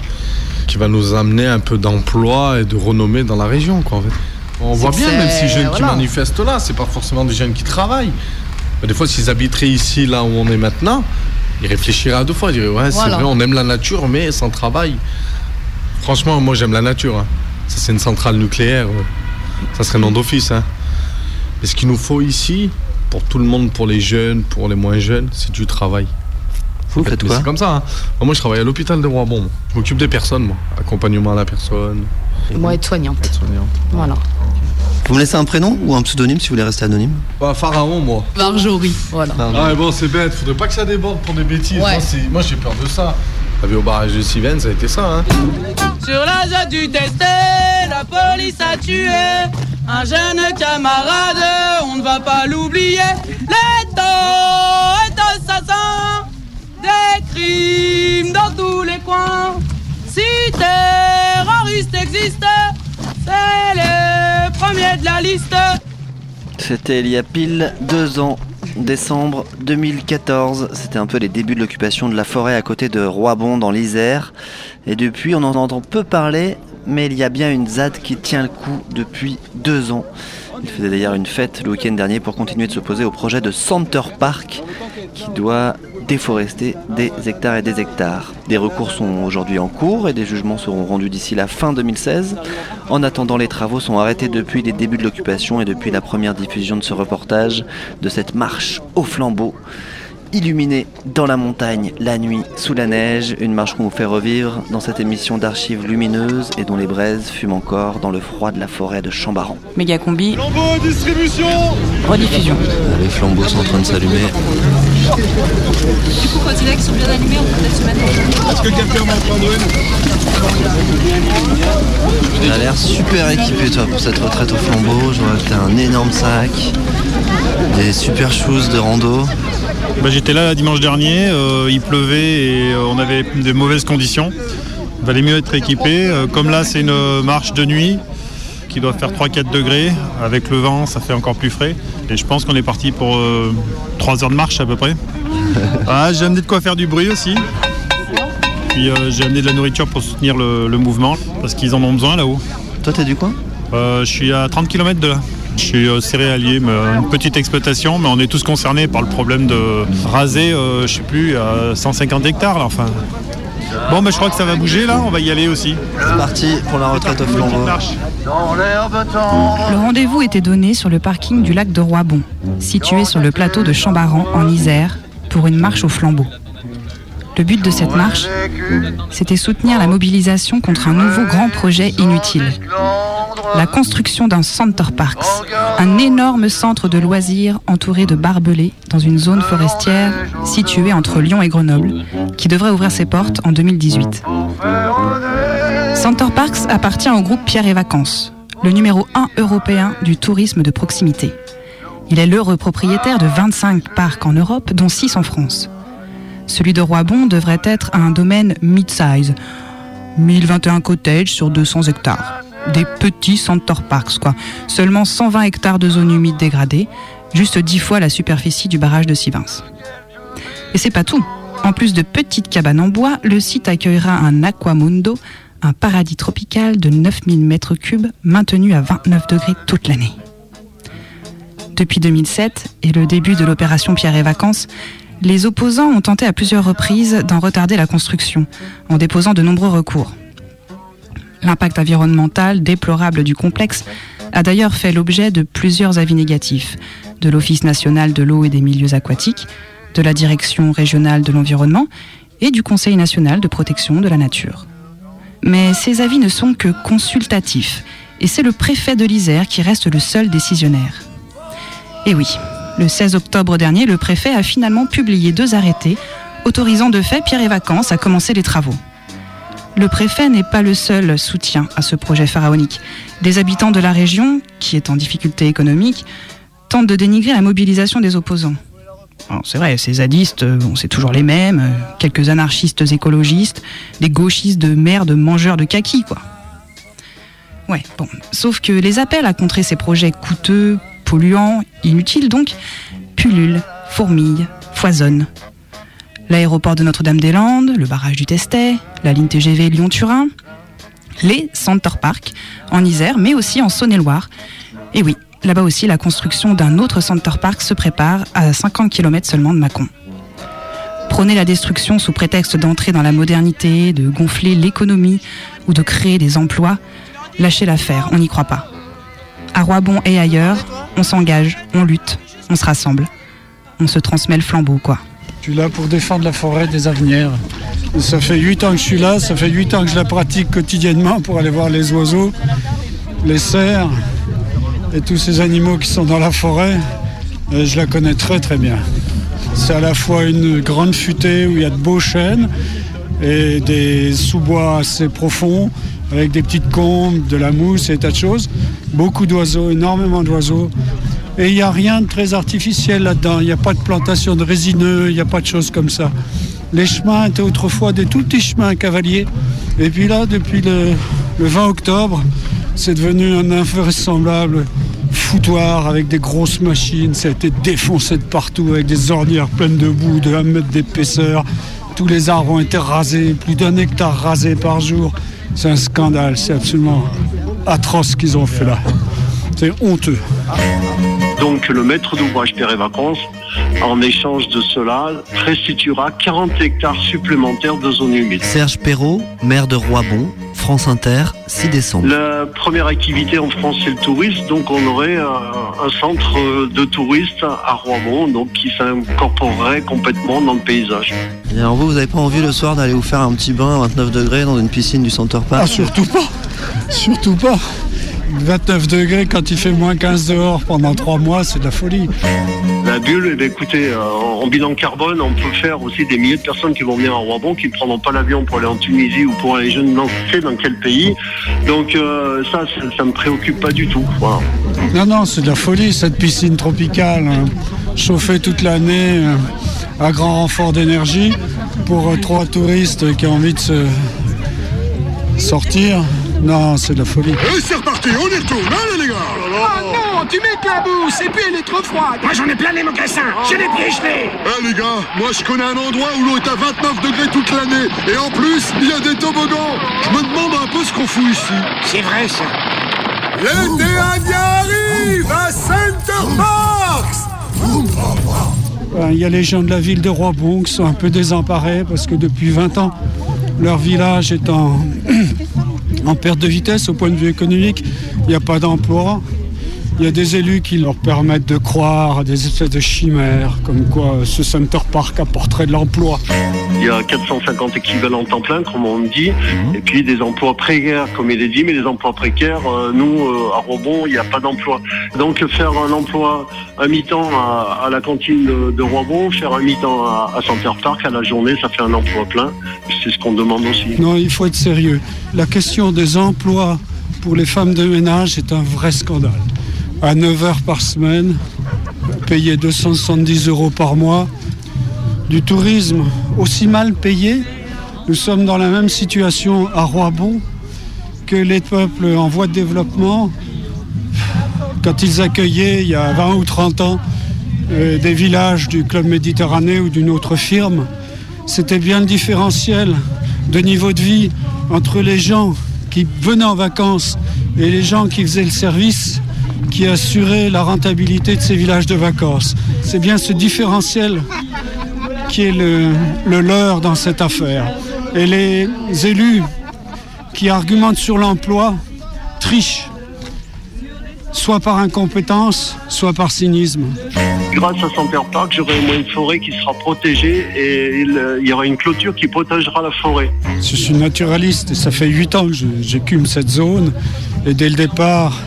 qui va nous amener un peu d'emploi et de renommée dans la région, quoi, en fait. On voit bien, même ces jeunes qui manifestent là, c'est pas forcément des jeunes qui travaillent. Mais des fois, s'ils habiteraient ici, là où on est maintenant, ils réfléchiraient à deux fois. Ils diraient, ouais, c'est vrai, on aime la nature, mais sans travail. Franchement, moi, j'aime la nature. hein. Ça, c'est une centrale nucléaire. euh, Ça serait nom d'office. Hein. Mais ce qu'il nous faut ici, pour tout le monde, pour les jeunes, pour les moins jeunes, c'est du travail.
Vous faites quoi
C'est comme ça. hein. Moi, je travaille à l'hôpital de Roibon. Je m'occupe des personnes, moi. Accompagnement à la personne.
moi être soignante.
soignante.
Voilà.
Vous me laissez un prénom ou un pseudonyme si vous voulez rester anonyme
Bah, pharaon, moi.
Marjorie, voilà.
Ah, mais bon, c'est bête. Faudrait pas que ça déborde pour des bêtises.
Ouais.
Moi, c'est- Moi, j'ai peur de ça. Vu au barrage de Siven, ça a été ça, hein.
Sur la zone du testé, la police a tué un jeune camarade, on ne va pas l'oublier. L'État est assassin, des crimes dans tous les coins. Si terroristes existent, c'est les premiers de la liste.
C'était il y a pile deux ans, décembre 2014. C'était un peu les débuts de l'occupation de la forêt à côté de Roibon dans l'Isère. Et depuis, on en entend peu parler, mais il y a bien une ZAD qui tient le coup depuis deux ans. Il faisait d'ailleurs une fête le week-end dernier pour continuer de s'opposer au projet de Center Park qui doit déforester des hectares et des hectares. Des recours sont aujourd'hui en cours et des jugements seront rendus d'ici la fin 2016. En attendant, les travaux sont arrêtés depuis les débuts de l'occupation et depuis la première diffusion de ce reportage, de cette marche au flambeau. Illuminée dans la montagne, la nuit, sous la neige, une marche qu'on vous fait revivre dans cette émission d'archives lumineuses et dont les braises fument encore dans le froid de la forêt de Chambaran.
Méga combi.
Flambeau distribution
Rediffusion.
Les flambeaux sont en train de s'allumer.
Du coup, quand il est qu'ils sont bien allumés, on peut peut-être se mettre
Est-ce que quelqu'un m'a entendu
Tu as l'air super équipé toi pour cette retraite au flambeau. Je vois que t'as un énorme sac, des super shoes de rando.
Bah, J'étais là dimanche dernier, euh, il pleuvait et euh, on avait de mauvaises conditions. valait mieux être équipé. Euh, Comme là, c'est une marche de nuit qui doit faire 3-4 degrés. Avec le vent, ça fait encore plus frais. Et je pense qu'on est parti pour 3 heures de marche à peu près. Ah, j'ai amené de quoi faire du bruit aussi. Puis euh, j'ai amené de la nourriture pour soutenir le, le mouvement parce qu'ils en ont besoin là-haut.
Toi, t'es du coin?
Euh, Je suis à 30 km de là. Je suis euh, céréalier, mais, euh, une petite exploitation, mais on est tous concernés par le problème de raser, euh, je sais plus, à 150 hectares là, enfin. Bon, mais je crois que ça va bouger là, on va y aller aussi.
C'est parti pour la retraite au flambeau.
Le rendez-vous était donné sur le parking du lac de Roibon, situé sur le plateau de Chambaran en Isère, pour une marche au flambeau. Le but de cette marche, c'était soutenir la mobilisation contre un nouveau grand projet inutile. La construction d'un Center Parks, un énorme centre de loisirs entouré de barbelés dans une zone forestière située entre Lyon et Grenoble, qui devrait ouvrir ses portes en 2018. Center Parks appartient au groupe Pierre et Vacances, le numéro 1 européen du tourisme de proximité. Il est l'heureux propriétaire de 25 parcs en Europe, dont 6 en France. Celui de Roibon devrait être un domaine mid-size, 1021 cottages sur 200 hectares. Des petits center parks, quoi. Seulement 120 hectares de zones humides dégradées, juste 10 fois la superficie du barrage de Sivins. Et c'est pas tout. En plus de petites cabanes en bois, le site accueillera un aquamundo, un paradis tropical de 9000 mètres cubes maintenu à 29 degrés toute l'année. Depuis 2007 et le début de l'opération Pierre et Vacances, les opposants ont tenté à plusieurs reprises d'en retarder la construction, en déposant de nombreux recours. L'impact environnemental déplorable du complexe a d'ailleurs fait l'objet de plusieurs avis négatifs, de l'Office national de l'eau et des milieux aquatiques, de la Direction régionale de l'environnement et du Conseil national de protection de la nature. Mais ces avis ne sont que consultatifs, et c'est le préfet de l'Isère qui reste le seul décisionnaire. Et oui, le 16 octobre dernier, le préfet a finalement publié deux arrêtés autorisant de fait Pierre et Vacances à commencer les travaux. Le préfet n'est pas le seul soutien à ce projet pharaonique. Des habitants de la région, qui est en difficulté économique, tentent de dénigrer la mobilisation des opposants. C'est vrai, ces zadistes, euh, c'est toujours les mêmes, euh, quelques anarchistes écologistes, des gauchistes de merde mangeurs de kaki, quoi. Ouais, bon. Sauf que les appels à contrer ces projets coûteux, polluants, inutiles donc, pullulent, fourmillent, foisonnent. L'aéroport de Notre-Dame-des-Landes, le barrage du Testet, la ligne TGV Lyon-Turin, les Center Park en Isère, mais aussi en Saône-et-Loire. Et oui, là-bas aussi, la construction d'un autre Center Park se prépare à 50 km seulement de Mâcon. Prôner la destruction sous prétexte d'entrer dans la modernité, de gonfler l'économie ou de créer des emplois, lâchez l'affaire, on n'y croit pas. À Roibon et ailleurs, on s'engage, on lutte, on se rassemble. On se transmet le flambeau, quoi.
Je suis là pour défendre la forêt des Avenières. Ça fait 8 ans que je suis là, ça fait 8 ans que je la pratique quotidiennement pour aller voir les oiseaux, les cerfs et tous ces animaux qui sont dans la forêt. Et je la connais très très bien. C'est à la fois une grande futée où il y a de beaux chênes et des sous-bois assez profonds avec des petites combes, de la mousse et tas de choses. Beaucoup d'oiseaux, énormément d'oiseaux. Et il n'y a rien de très artificiel là-dedans. Il n'y a pas de plantation de résineux, il n'y a pas de choses comme ça. Les chemins étaient autrefois des tout petits chemins cavaliers. Et puis là, depuis le, le 20 octobre, c'est devenu un invraisemblable foutoir avec des grosses machines. Ça a été défoncé de partout avec des ornières pleines de boue de 1 mètre d'épaisseur. Tous les arbres ont été rasés, plus d'un hectare rasé par jour. C'est un scandale, c'est absolument atroce ce qu'ils ont fait là. C'est honteux.
Donc le maître d'ouvrage Pierre et Vacances, en échange de cela, restituera 40 hectares supplémentaires de zones humides.
Serge Perrault, maire de Roibon, France Inter, 6 décembre.
La première activité en France, c'est le tourisme. Donc, on aurait euh, un centre de touristes à Rouen, donc qui s'incorporerait complètement dans le paysage.
Et alors vous, vous n'avez pas envie le soir d'aller vous faire un petit bain à 29 degrés dans une piscine du Center Park
Ah, surtout pas Surtout pas 29 degrés quand il fait moins 15 dehors pendant 3 mois, c'est de la folie.
La bulle, eh écoutez, euh, en bilan carbone, on peut faire aussi des milliers de personnes qui vont venir à Rouen, qui ne prendront pas l'avion pour aller en Tunisie ou pour aller je ne sais dans quel pays. Donc euh, ça, ça ne me préoccupe pas du tout. Voilà.
Non, non, c'est de la folie cette piscine tropicale, hein. chauffée toute l'année euh, à grand renfort d'énergie pour euh, trois touristes qui ont envie de se, Sortir Non, c'est de la folie.
Et c'est reparti, on y retourne, allez les gars
Oh non, tu m'éclabousses et puis elle est trop froide. Moi j'en ai plein les mocassins, j'ai les pieds gelés.
Eh les gars, moi je connais un endroit où l'eau est à 29 degrés toute l'année. Et en plus, il y a des toboggans. Je me demande un peu ce qu'on fout ici.
C'est vrai ça.
L'été indien arrive à Center Parks
Ben, Il y a les gens de la ville de Roibon qui sont un peu désemparés parce que depuis 20 ans, leur village est en, en perte de vitesse au point de vue économique. Il n'y a pas d'emploi. Il y a des élus qui leur permettent de croire à des espèces de chimères, comme quoi ce Center Park apporterait de l'emploi.
Il y a 450 équivalents temps plein, comme on dit, et puis des emplois précaires, comme il est dit, mais les emplois précaires, euh, nous, euh, à Robon, il n'y a pas d'emploi. Donc faire un emploi à mi-temps à, à la cantine de, de Robon, faire un mi-temps à, à Center Park à la journée, ça fait un emploi plein. C'est ce qu'on demande aussi.
Non, il faut être sérieux. La question des emplois pour les femmes de ménage est un vrai scandale. À 9 heures par semaine, payer 270 euros par mois, du tourisme aussi mal payé. Nous sommes dans la même situation à Roibon que les peuples en voie de développement quand ils accueillaient il y a 20 ou 30 ans euh, des villages du Club Méditerranée ou d'une autre firme. C'était bien le différentiel de niveau de vie entre les gens qui venaient en vacances et les gens qui faisaient le service qui assurait la rentabilité de ces villages de vacances. C'est bien ce différentiel qui est le, le leur dans cette affaire. Et les élus qui argumentent sur l'emploi trichent, soit par incompétence, soit par cynisme.
Grâce à Center Park, j'aurai au moins une forêt qui sera protégée et il, euh, il y aura une clôture qui protégera la forêt.
Je suis naturaliste et ça fait huit ans que j'écume cette zone. Et dès le départ,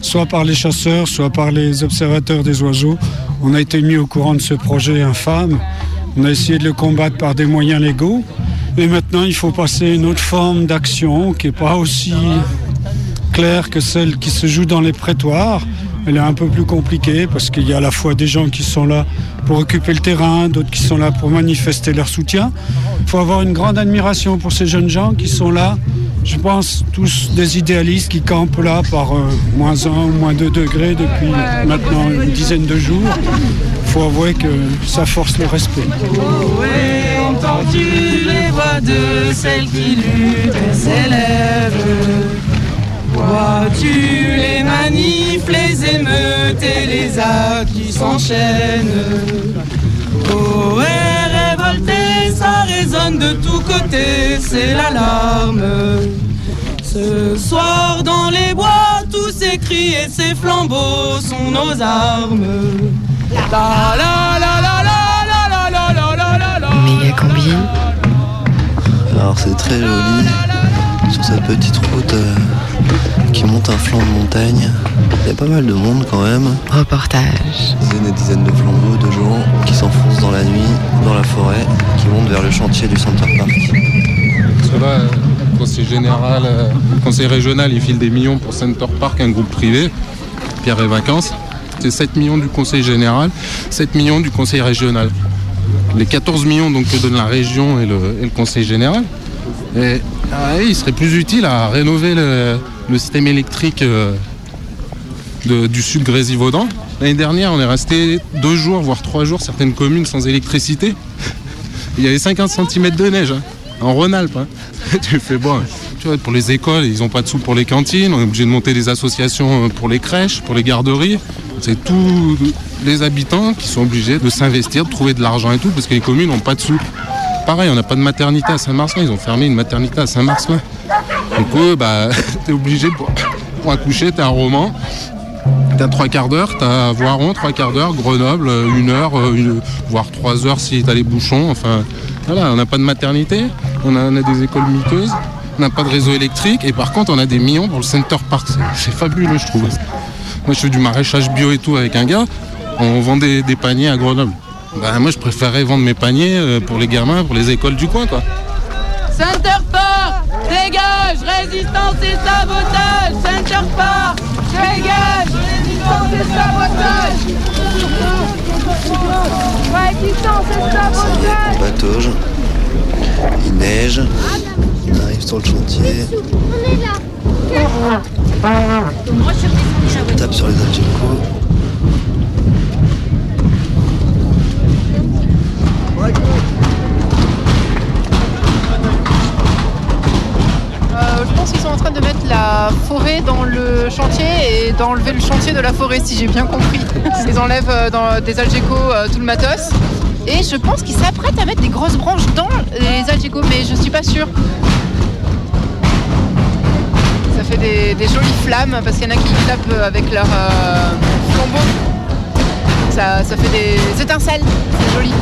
soit par les chasseurs, soit par les observateurs des oiseaux, on a été mis au courant de ce projet infâme. On a essayé de le combattre par des moyens légaux. Et maintenant, il faut passer à une autre forme d'action qui n'est pas aussi claire que celle qui se joue dans les prétoires. Elle est un peu plus compliquée parce qu'il y a à la fois des gens qui sont là pour occuper le terrain, d'autres qui sont là pour manifester leur soutien. Il faut avoir une grande admiration pour ces jeunes gens qui sont là, je pense, tous des idéalistes qui campent là par euh, moins 1 ou moins 2 degrés depuis maintenant une dizaine de jours. Il faut avouer que ça force le respect.
S'élèvent? Vois-tu les manifs, les émeutes et les actes qui s'enchaînent Oh, et révolté, ça résonne de tous côtés, c'est l'alarme. Ce soir dans les bois, tous ces cris et ces flambeaux sont nos armes. La la la la la la la la la la la la
Méga combi.
Alors c'est très joli sur cette petite route euh, qui monte un flanc de montagne. Il y a pas mal de monde quand même.
Reportage.
Dizaines et dizaines de flambeaux, de gens qui s'enfoncent dans la nuit, dans la forêt, qui montent vers le chantier du Center Park.
Là, le conseil général, euh, le conseil régional, il file des millions pour Center Park, un groupe privé, Pierre et Vacances. C'est 7 millions du conseil général, 7 millions du conseil régional. Les 14 millions donc, que donne la région et le, et le conseil général. Et ah, il serait plus utile à rénover le, le système électrique euh, du sud Grésivaudan. L'année dernière, on est resté deux jours, voire trois jours, certaines communes sans électricité. Il y avait 50 cm de neige hein, en Rhône-Alpes. hein. tu fais bon. Tu vois, pour les écoles, ils n'ont pas de sous pour les cantines. On est obligé de monter des associations pour les crèches, pour les garderies. C'est tous les habitants qui sont obligés de s'investir, de trouver de l'argent et tout, parce que les communes n'ont pas de sous. Pareil, on n'a pas de maternité à Saint-Marcelin. Ils ont fermé une maternité à Saint-Marcelin. Du coup, bah, t'es obligé pour, pour accoucher, t'es un roman. T'as trois quarts d'heure, t'as Voiron, trois quarts d'heure, Grenoble, euh, une heure, euh, voire trois heures si t'as les bouchons. Enfin, voilà, on n'a pas de maternité, on a, des écoles miteuses, on n'a pas de réseau électrique, et par contre, on a des millions pour le Center Park. C'est- fabuleux, je trouve. Moi, je fais du maraîchage bio et tout avec un gars. On vend des, paniers à Grenoble. Bah, moi, je préférerais vendre mes paniers euh, pour les gamins, pour les écoles du coin,
résistance et sabotage. Center Park, dégage, résistance et sabotage.
On patauge, il neige, on arrive sur le chantier. Je tape sur les Algeco.
Euh, pense qu'ils sont en train de mettre la forêt dans le chantier et d'enlever le chantier de la forêt, si j'ai bien compris. Ils enlèvent euh, dans des Algeco euh, tout le matos. Et je pense qu'ils s'apprêtent à mettre des grosses branches dans les Algeco, mais je suis pas sûre. Ça fait des, des jolies flammes parce qu'il y en a qui tapent avec leur euh, flambeau. Ça, ça fait des étincelles, c'est joli.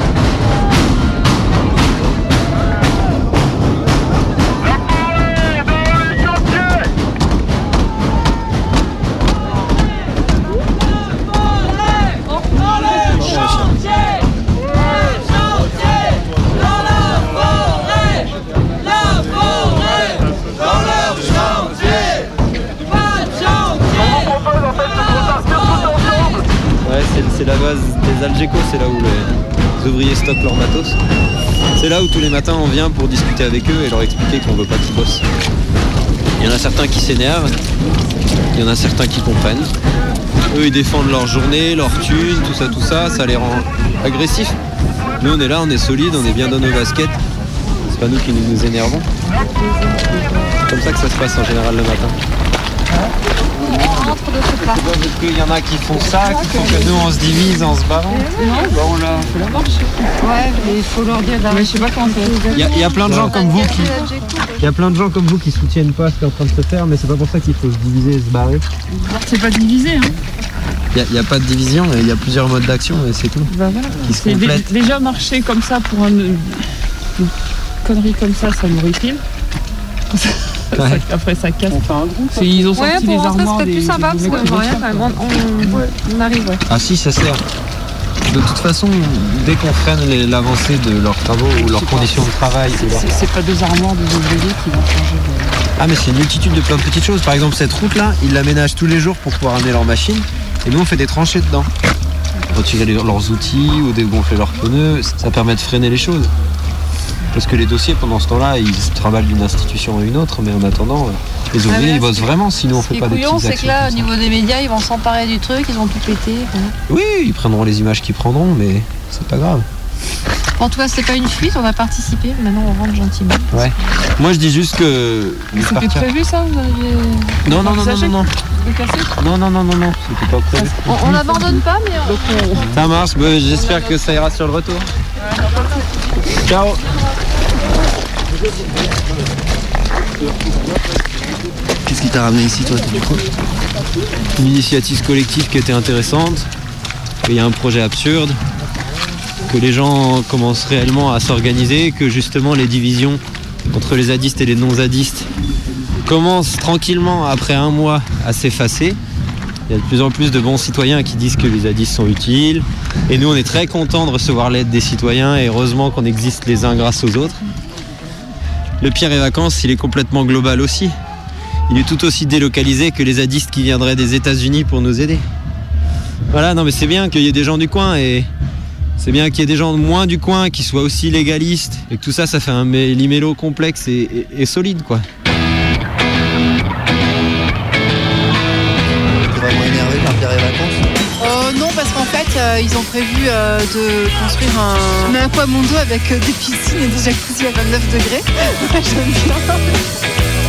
C'est- la base des Algeco, c'est là où les ouvriers stockent leur matos. C'est là où tous les matins on vient pour discuter avec eux et leur expliquer qu'on veut pas qu'ils bossent. Il y en a certains qui s'énervent, il y en a certains qui comprennent. Eux ils défendent leur journée, leur thune, tout ça, tout ça, ça les rend agressifs. Nous on est là, on est solide, on est bien dans nos baskets. C'est pas nous qui nous, nous énervons. C'est comme ça que ça se passe en général le matin. Parce qu'il y en a qui font ça, qui font que nous on se divise en se battant.
Non, bah on l'a marche. Ouais, mais il faut leur dire d'arrêter. Mais je sais pas comment faire.
Il y, y a plein de gens comme vous qui. Il y a plein de gens comme vous qui soutiennent pas ce qui est en train de se faire, mais c'est pas pour ça qu'il faut se diviser et se barrer.
C'est pas divisé, hein.
Il n'y a, pas de division, il y a plusieurs modes d'action et c'est tout.
Bah voilà.
Qui se
C'est dé-
complètent.
déjà marcher comme ça pour un- une connerie comme ça, ça m'horripile. Ça-
Ouais.
Après ça casse. C'est- Ils ont sorti
Ouais,
les armoires
c'était plus sympa parce que rien, on, on- on arrive, ouais.
Ah si, ça sert. De toute façon, dès qu'on freine les- l'avancée de leurs travaux ou leurs conditions de travail,
C'est- C'est pas deux armoires des ouvriers qui vont changer de...
Ah mais c'est une multitude de plein de petites choses. Par exemple cette route là, ils l'aménagent tous les jours pour pouvoir amener leurs machines. Et nous on fait des tranchées dedans. Retirer leurs outils ou dégonfler leurs pneus, ça permet de freiner les choses. Parce que les dossiers pendant ce temps-là, ils travaillent d'une institution à une autre, mais en attendant, euh, les
Ah,
ouvriers ils bossent vraiment, sinon on
Ce
fait pas des
couillon,
petites
c'est que là, au niveau des médias, ils vont s'emparer du truc, ils vont tout péter.
Oui, ils prendront les images qu'ils prendront, mais c'est pas grave.
En tout cas, c'était pas une fuite, on a participé, maintenant on rentre gentiment.
Ouais. Moi je dis juste que.
C'était prévu ça Vous aviez
Non, non, non, non, non, non. Non, non, non, non, non, c'était pas prévu.
On, on n'abandonne pas, mais on...
Ça marche, j'espère que ça ira sur le retour. Ciao
Qu'est-ce qui t'a ramené ici, toi,
Une initiative collective qui était intéressante, qu'il y a un projet absurde, que les gens commencent réellement à s'organiser, que justement les divisions entre les zadistes et les non-zadistes commencent tranquillement, après un mois, à s'effacer. Il y a de plus en plus de bons citoyens qui disent que les zadistes sont utiles. Et nous, on est très contents de recevoir l'aide des citoyens et heureusement qu'on existe les uns grâce aux autres. Le Pierre et Vacances, il est complètement global aussi. Il est tout aussi délocalisé que les zadistes qui viendraient des États-Unis pour nous aider. Voilà, non mais c'est bien qu'il y ait des gens du coin et c'est bien qu'il y ait des gens moins du coin qui soient aussi légalistes et que tout ça, ça fait un mé- limélo complexe et, solide quoi.
Euh, ils ont prévu euh, de construire un, un aquamondo avec euh, des piscines et des jacuzzi à 29 degrés? J'aime bien.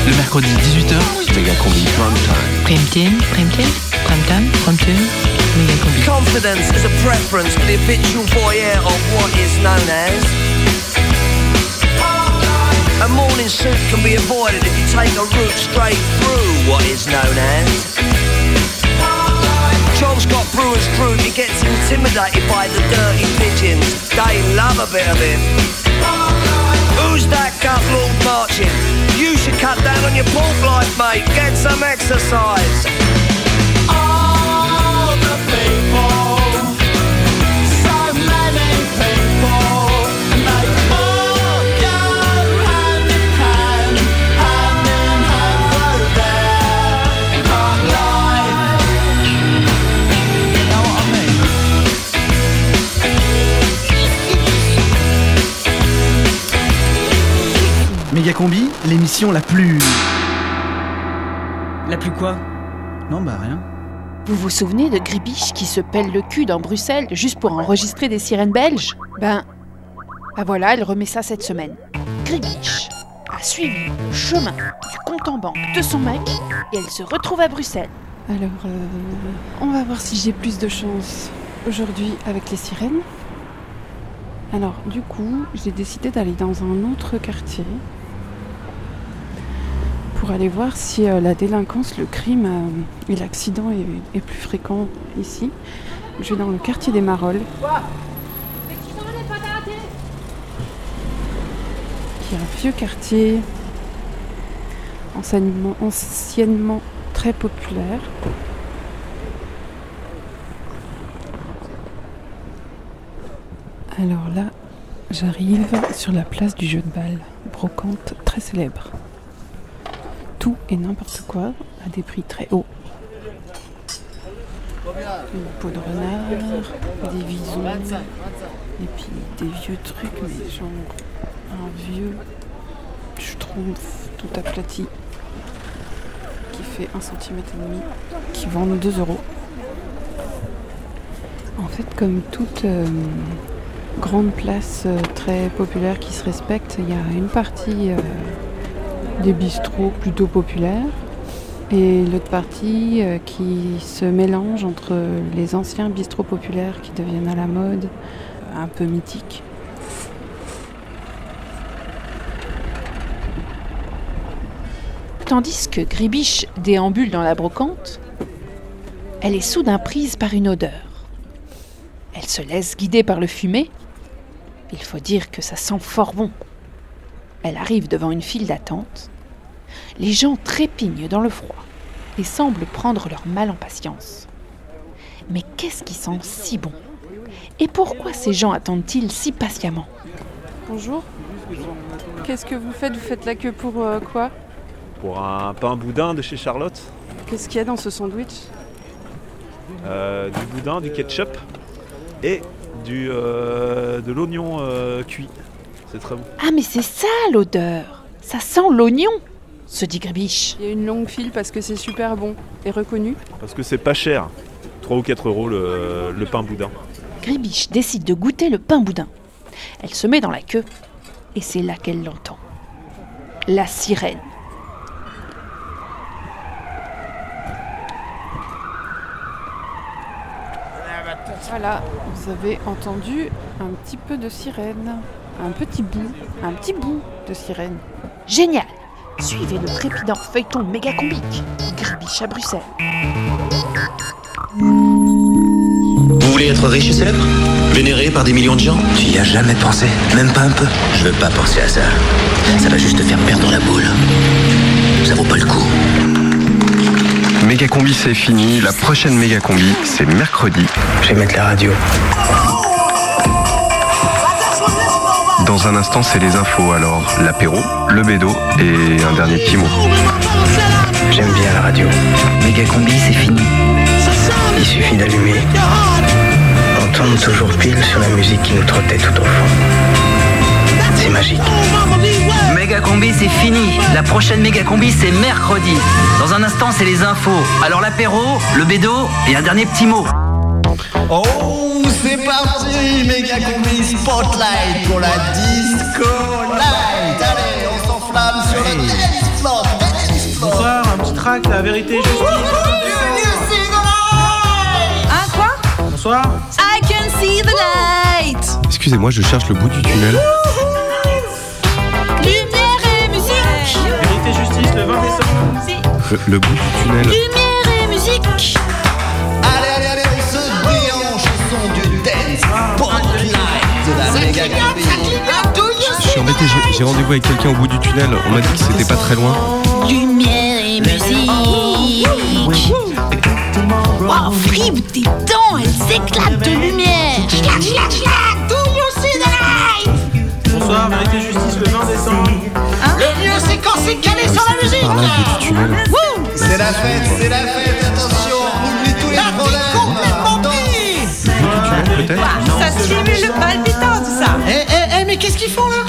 Le mercredi 18h,
Méga combi prime time.
Prime time, prime time, prime time, prime time, méga combi.
Confidence is a preference for the habitual voyeur of what is known as? A morning suit can be avoided if you take a route straight through what is known as? John Scott Brewer's group, he gets intimidated by the dirty pigeons. They love a bit of it. Who's that gut lord marching? You should cut down on your pork life, mate. Get some exercise.
Mégacombi, l'émission la plus.
La plus quoi?
Non, bah rien.
Vous vous souvenez de Gribiche qui se pèle le cul dans Bruxelles juste pour enregistrer des sirènes belges? Ben. Ben voilà, elle remet ça cette semaine. Gribiche a suivi le chemin du compte en banque de son mec et elle se retrouve à Bruxelles.
Alors, euh, on va voir si j'ai plus de chance aujourd'hui avec les sirènes. Alors, du coup, j'ai décidé d'aller dans un autre quartier pour aller voir si euh, la délinquance, le crime euh, et l'accident est, plus fréquent ici. Je vais dans le quartier des Marolles, qui est un vieux quartier anciennement, anciennement très populaire. Alors là, j'arrive sur la place du jeu de balle, brocante très célèbre. Et n'importe quoi à des prix très hauts. Une peau de renard, des visons, et puis des vieux trucs, mais genre un vieux schtroumpf tout aplati qui fait un centimètre et demi, qui vend 2 euros. En fait, comme toute euh, grande place euh, très populaire qui se respecte, il y a une partie euh, des bistrots plutôt populaires et l'autre partie euh, qui se mélange entre les anciens bistrots populaires qui deviennent à la mode, un peu mythiques.
Tandis que Gribiche déambule dans la brocante, elle est soudain prise par une odeur. Elle se laisse guider par le fumet. Il faut dire que ça sent fort bon. Elle arrive devant une file d'attente. Les gens trépignent dans le froid et semblent prendre leur mal en patience. Mais qu'est-ce qui sent si bon? Et pourquoi ces gens attendent-ils si patiemment?
Bonjour. Qu'est-ce que vous faites? Vous faites la queue pour euh, quoi?
Pour un pain boudin de chez Charlotte,
Qu'est-ce qu'il y a dans ce sandwich?
Euh, du boudin, du ketchup et du, euh, de l'oignon euh, cuit. C'est très bon.
Ah mais c'est ça l'odeur Ça sent l'oignon se dit Gribiche.
Il y a une longue file parce que c'est super bon et reconnu.
Parce que c'est pas cher. 3 ou 4 euros le, le pain boudin.
Gribiche décide de goûter le pain boudin. Elle se met dans la queue et c'est là qu'elle l'entend. La sirène.
Voilà, vous avez entendu un petit peu de sirène. Un petit bout, un petit bout de sirène.
Génial Suivez le trépidant feuilleton méga combique. Gribiche à Bruxelles.
Vous voulez être riche et célèbre? Vénéré par des millions de gens? Tu y as jamais pensé? Même pas un peu? Je veux pas penser à ça. Ça va juste te faire perdre la boule. Ça vaut pas le coup.
Méga combi c'est fini, la prochaine méga combi c'est mercredi.
Je vais mettre la radio.
Dans un instant c'est les infos, alors l'apéro, le bédo et un dernier petit mot.
J'aime bien la radio. Méga combi, c'est fini. Il suffit d'allumer. On tombe toujours pile sur la musique qui nous trottait tout au fond. C'est magique.
Méga combi, c'est fini. La prochaine méga combi, c'est mercredi. Dans un instant, c'est les infos. Alors l'apéro, le bédo et un dernier petit mot.
Oh, c'est parti, méga combi spotlight pour la disco light. Allez, on s'enflamme sur le tennis floor, floor.
Bonsoir, un petit tract, la vérité justice.
Hein, quoi?
Bonsoir.
I can see the light
Excusez-moi, je cherche le bout du tunnel.
Lumière et musique
Vérité justice le 20 décembre.
Le, le bout du tunnel.
Lumière et musique
suis embêté, j'ai- rendez-vous avec quelqu'un au bout du tunnel. On m'a dit que c'était pas très loin.
Lumière et musique Wow, Frib, tes dents, elles s'éclatent de lumière Schlag, schlag, schlag, do you see the light
Bonsoir, vérité justice le 20 décembre.
Le mieux, c'est quand c'est calé sur la musique.
Par là, le bout du tunnel.
C'est la fête, c'est la fête, attention, on oublie tous les problèmes. complètement
Peut-être
Ça stimule le palpitant, tout ça
Eh, eh, eh, mais qu'est-ce qu'ils font là?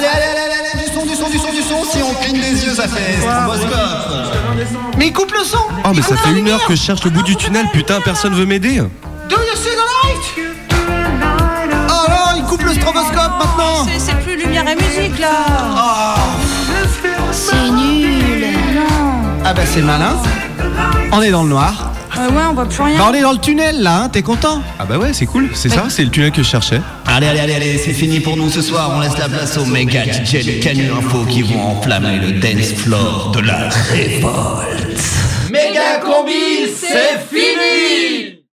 Allez, allez, allez, allez, du son, du son, du son, du son. Si on cligne des yeux, ça fait stroboscope. Mais il coupe le son.
Oh, mais ça fait une heure que je cherche le bout du tunnel, putain, personne veut m'aider.
Do you see the light Oh non, il coupe le stroboscope maintenant.
C'est plus lumière et musique là
C'est nul.
Ah bah c'est malin. On est dans le noir.
Euh, ouais, on voit plus rien.
Bah on est dans le tunnel là, hein, t'es content?
Ah bah ouais, c'est cool, c'est ça, c'est le tunnel que je cherchais.
Allez, allez, allez, allez, c'est fini pour nous ce soir. On laisse la place aux méga DJ de Canu Info qui vont enflammer le dance floor de la révolte.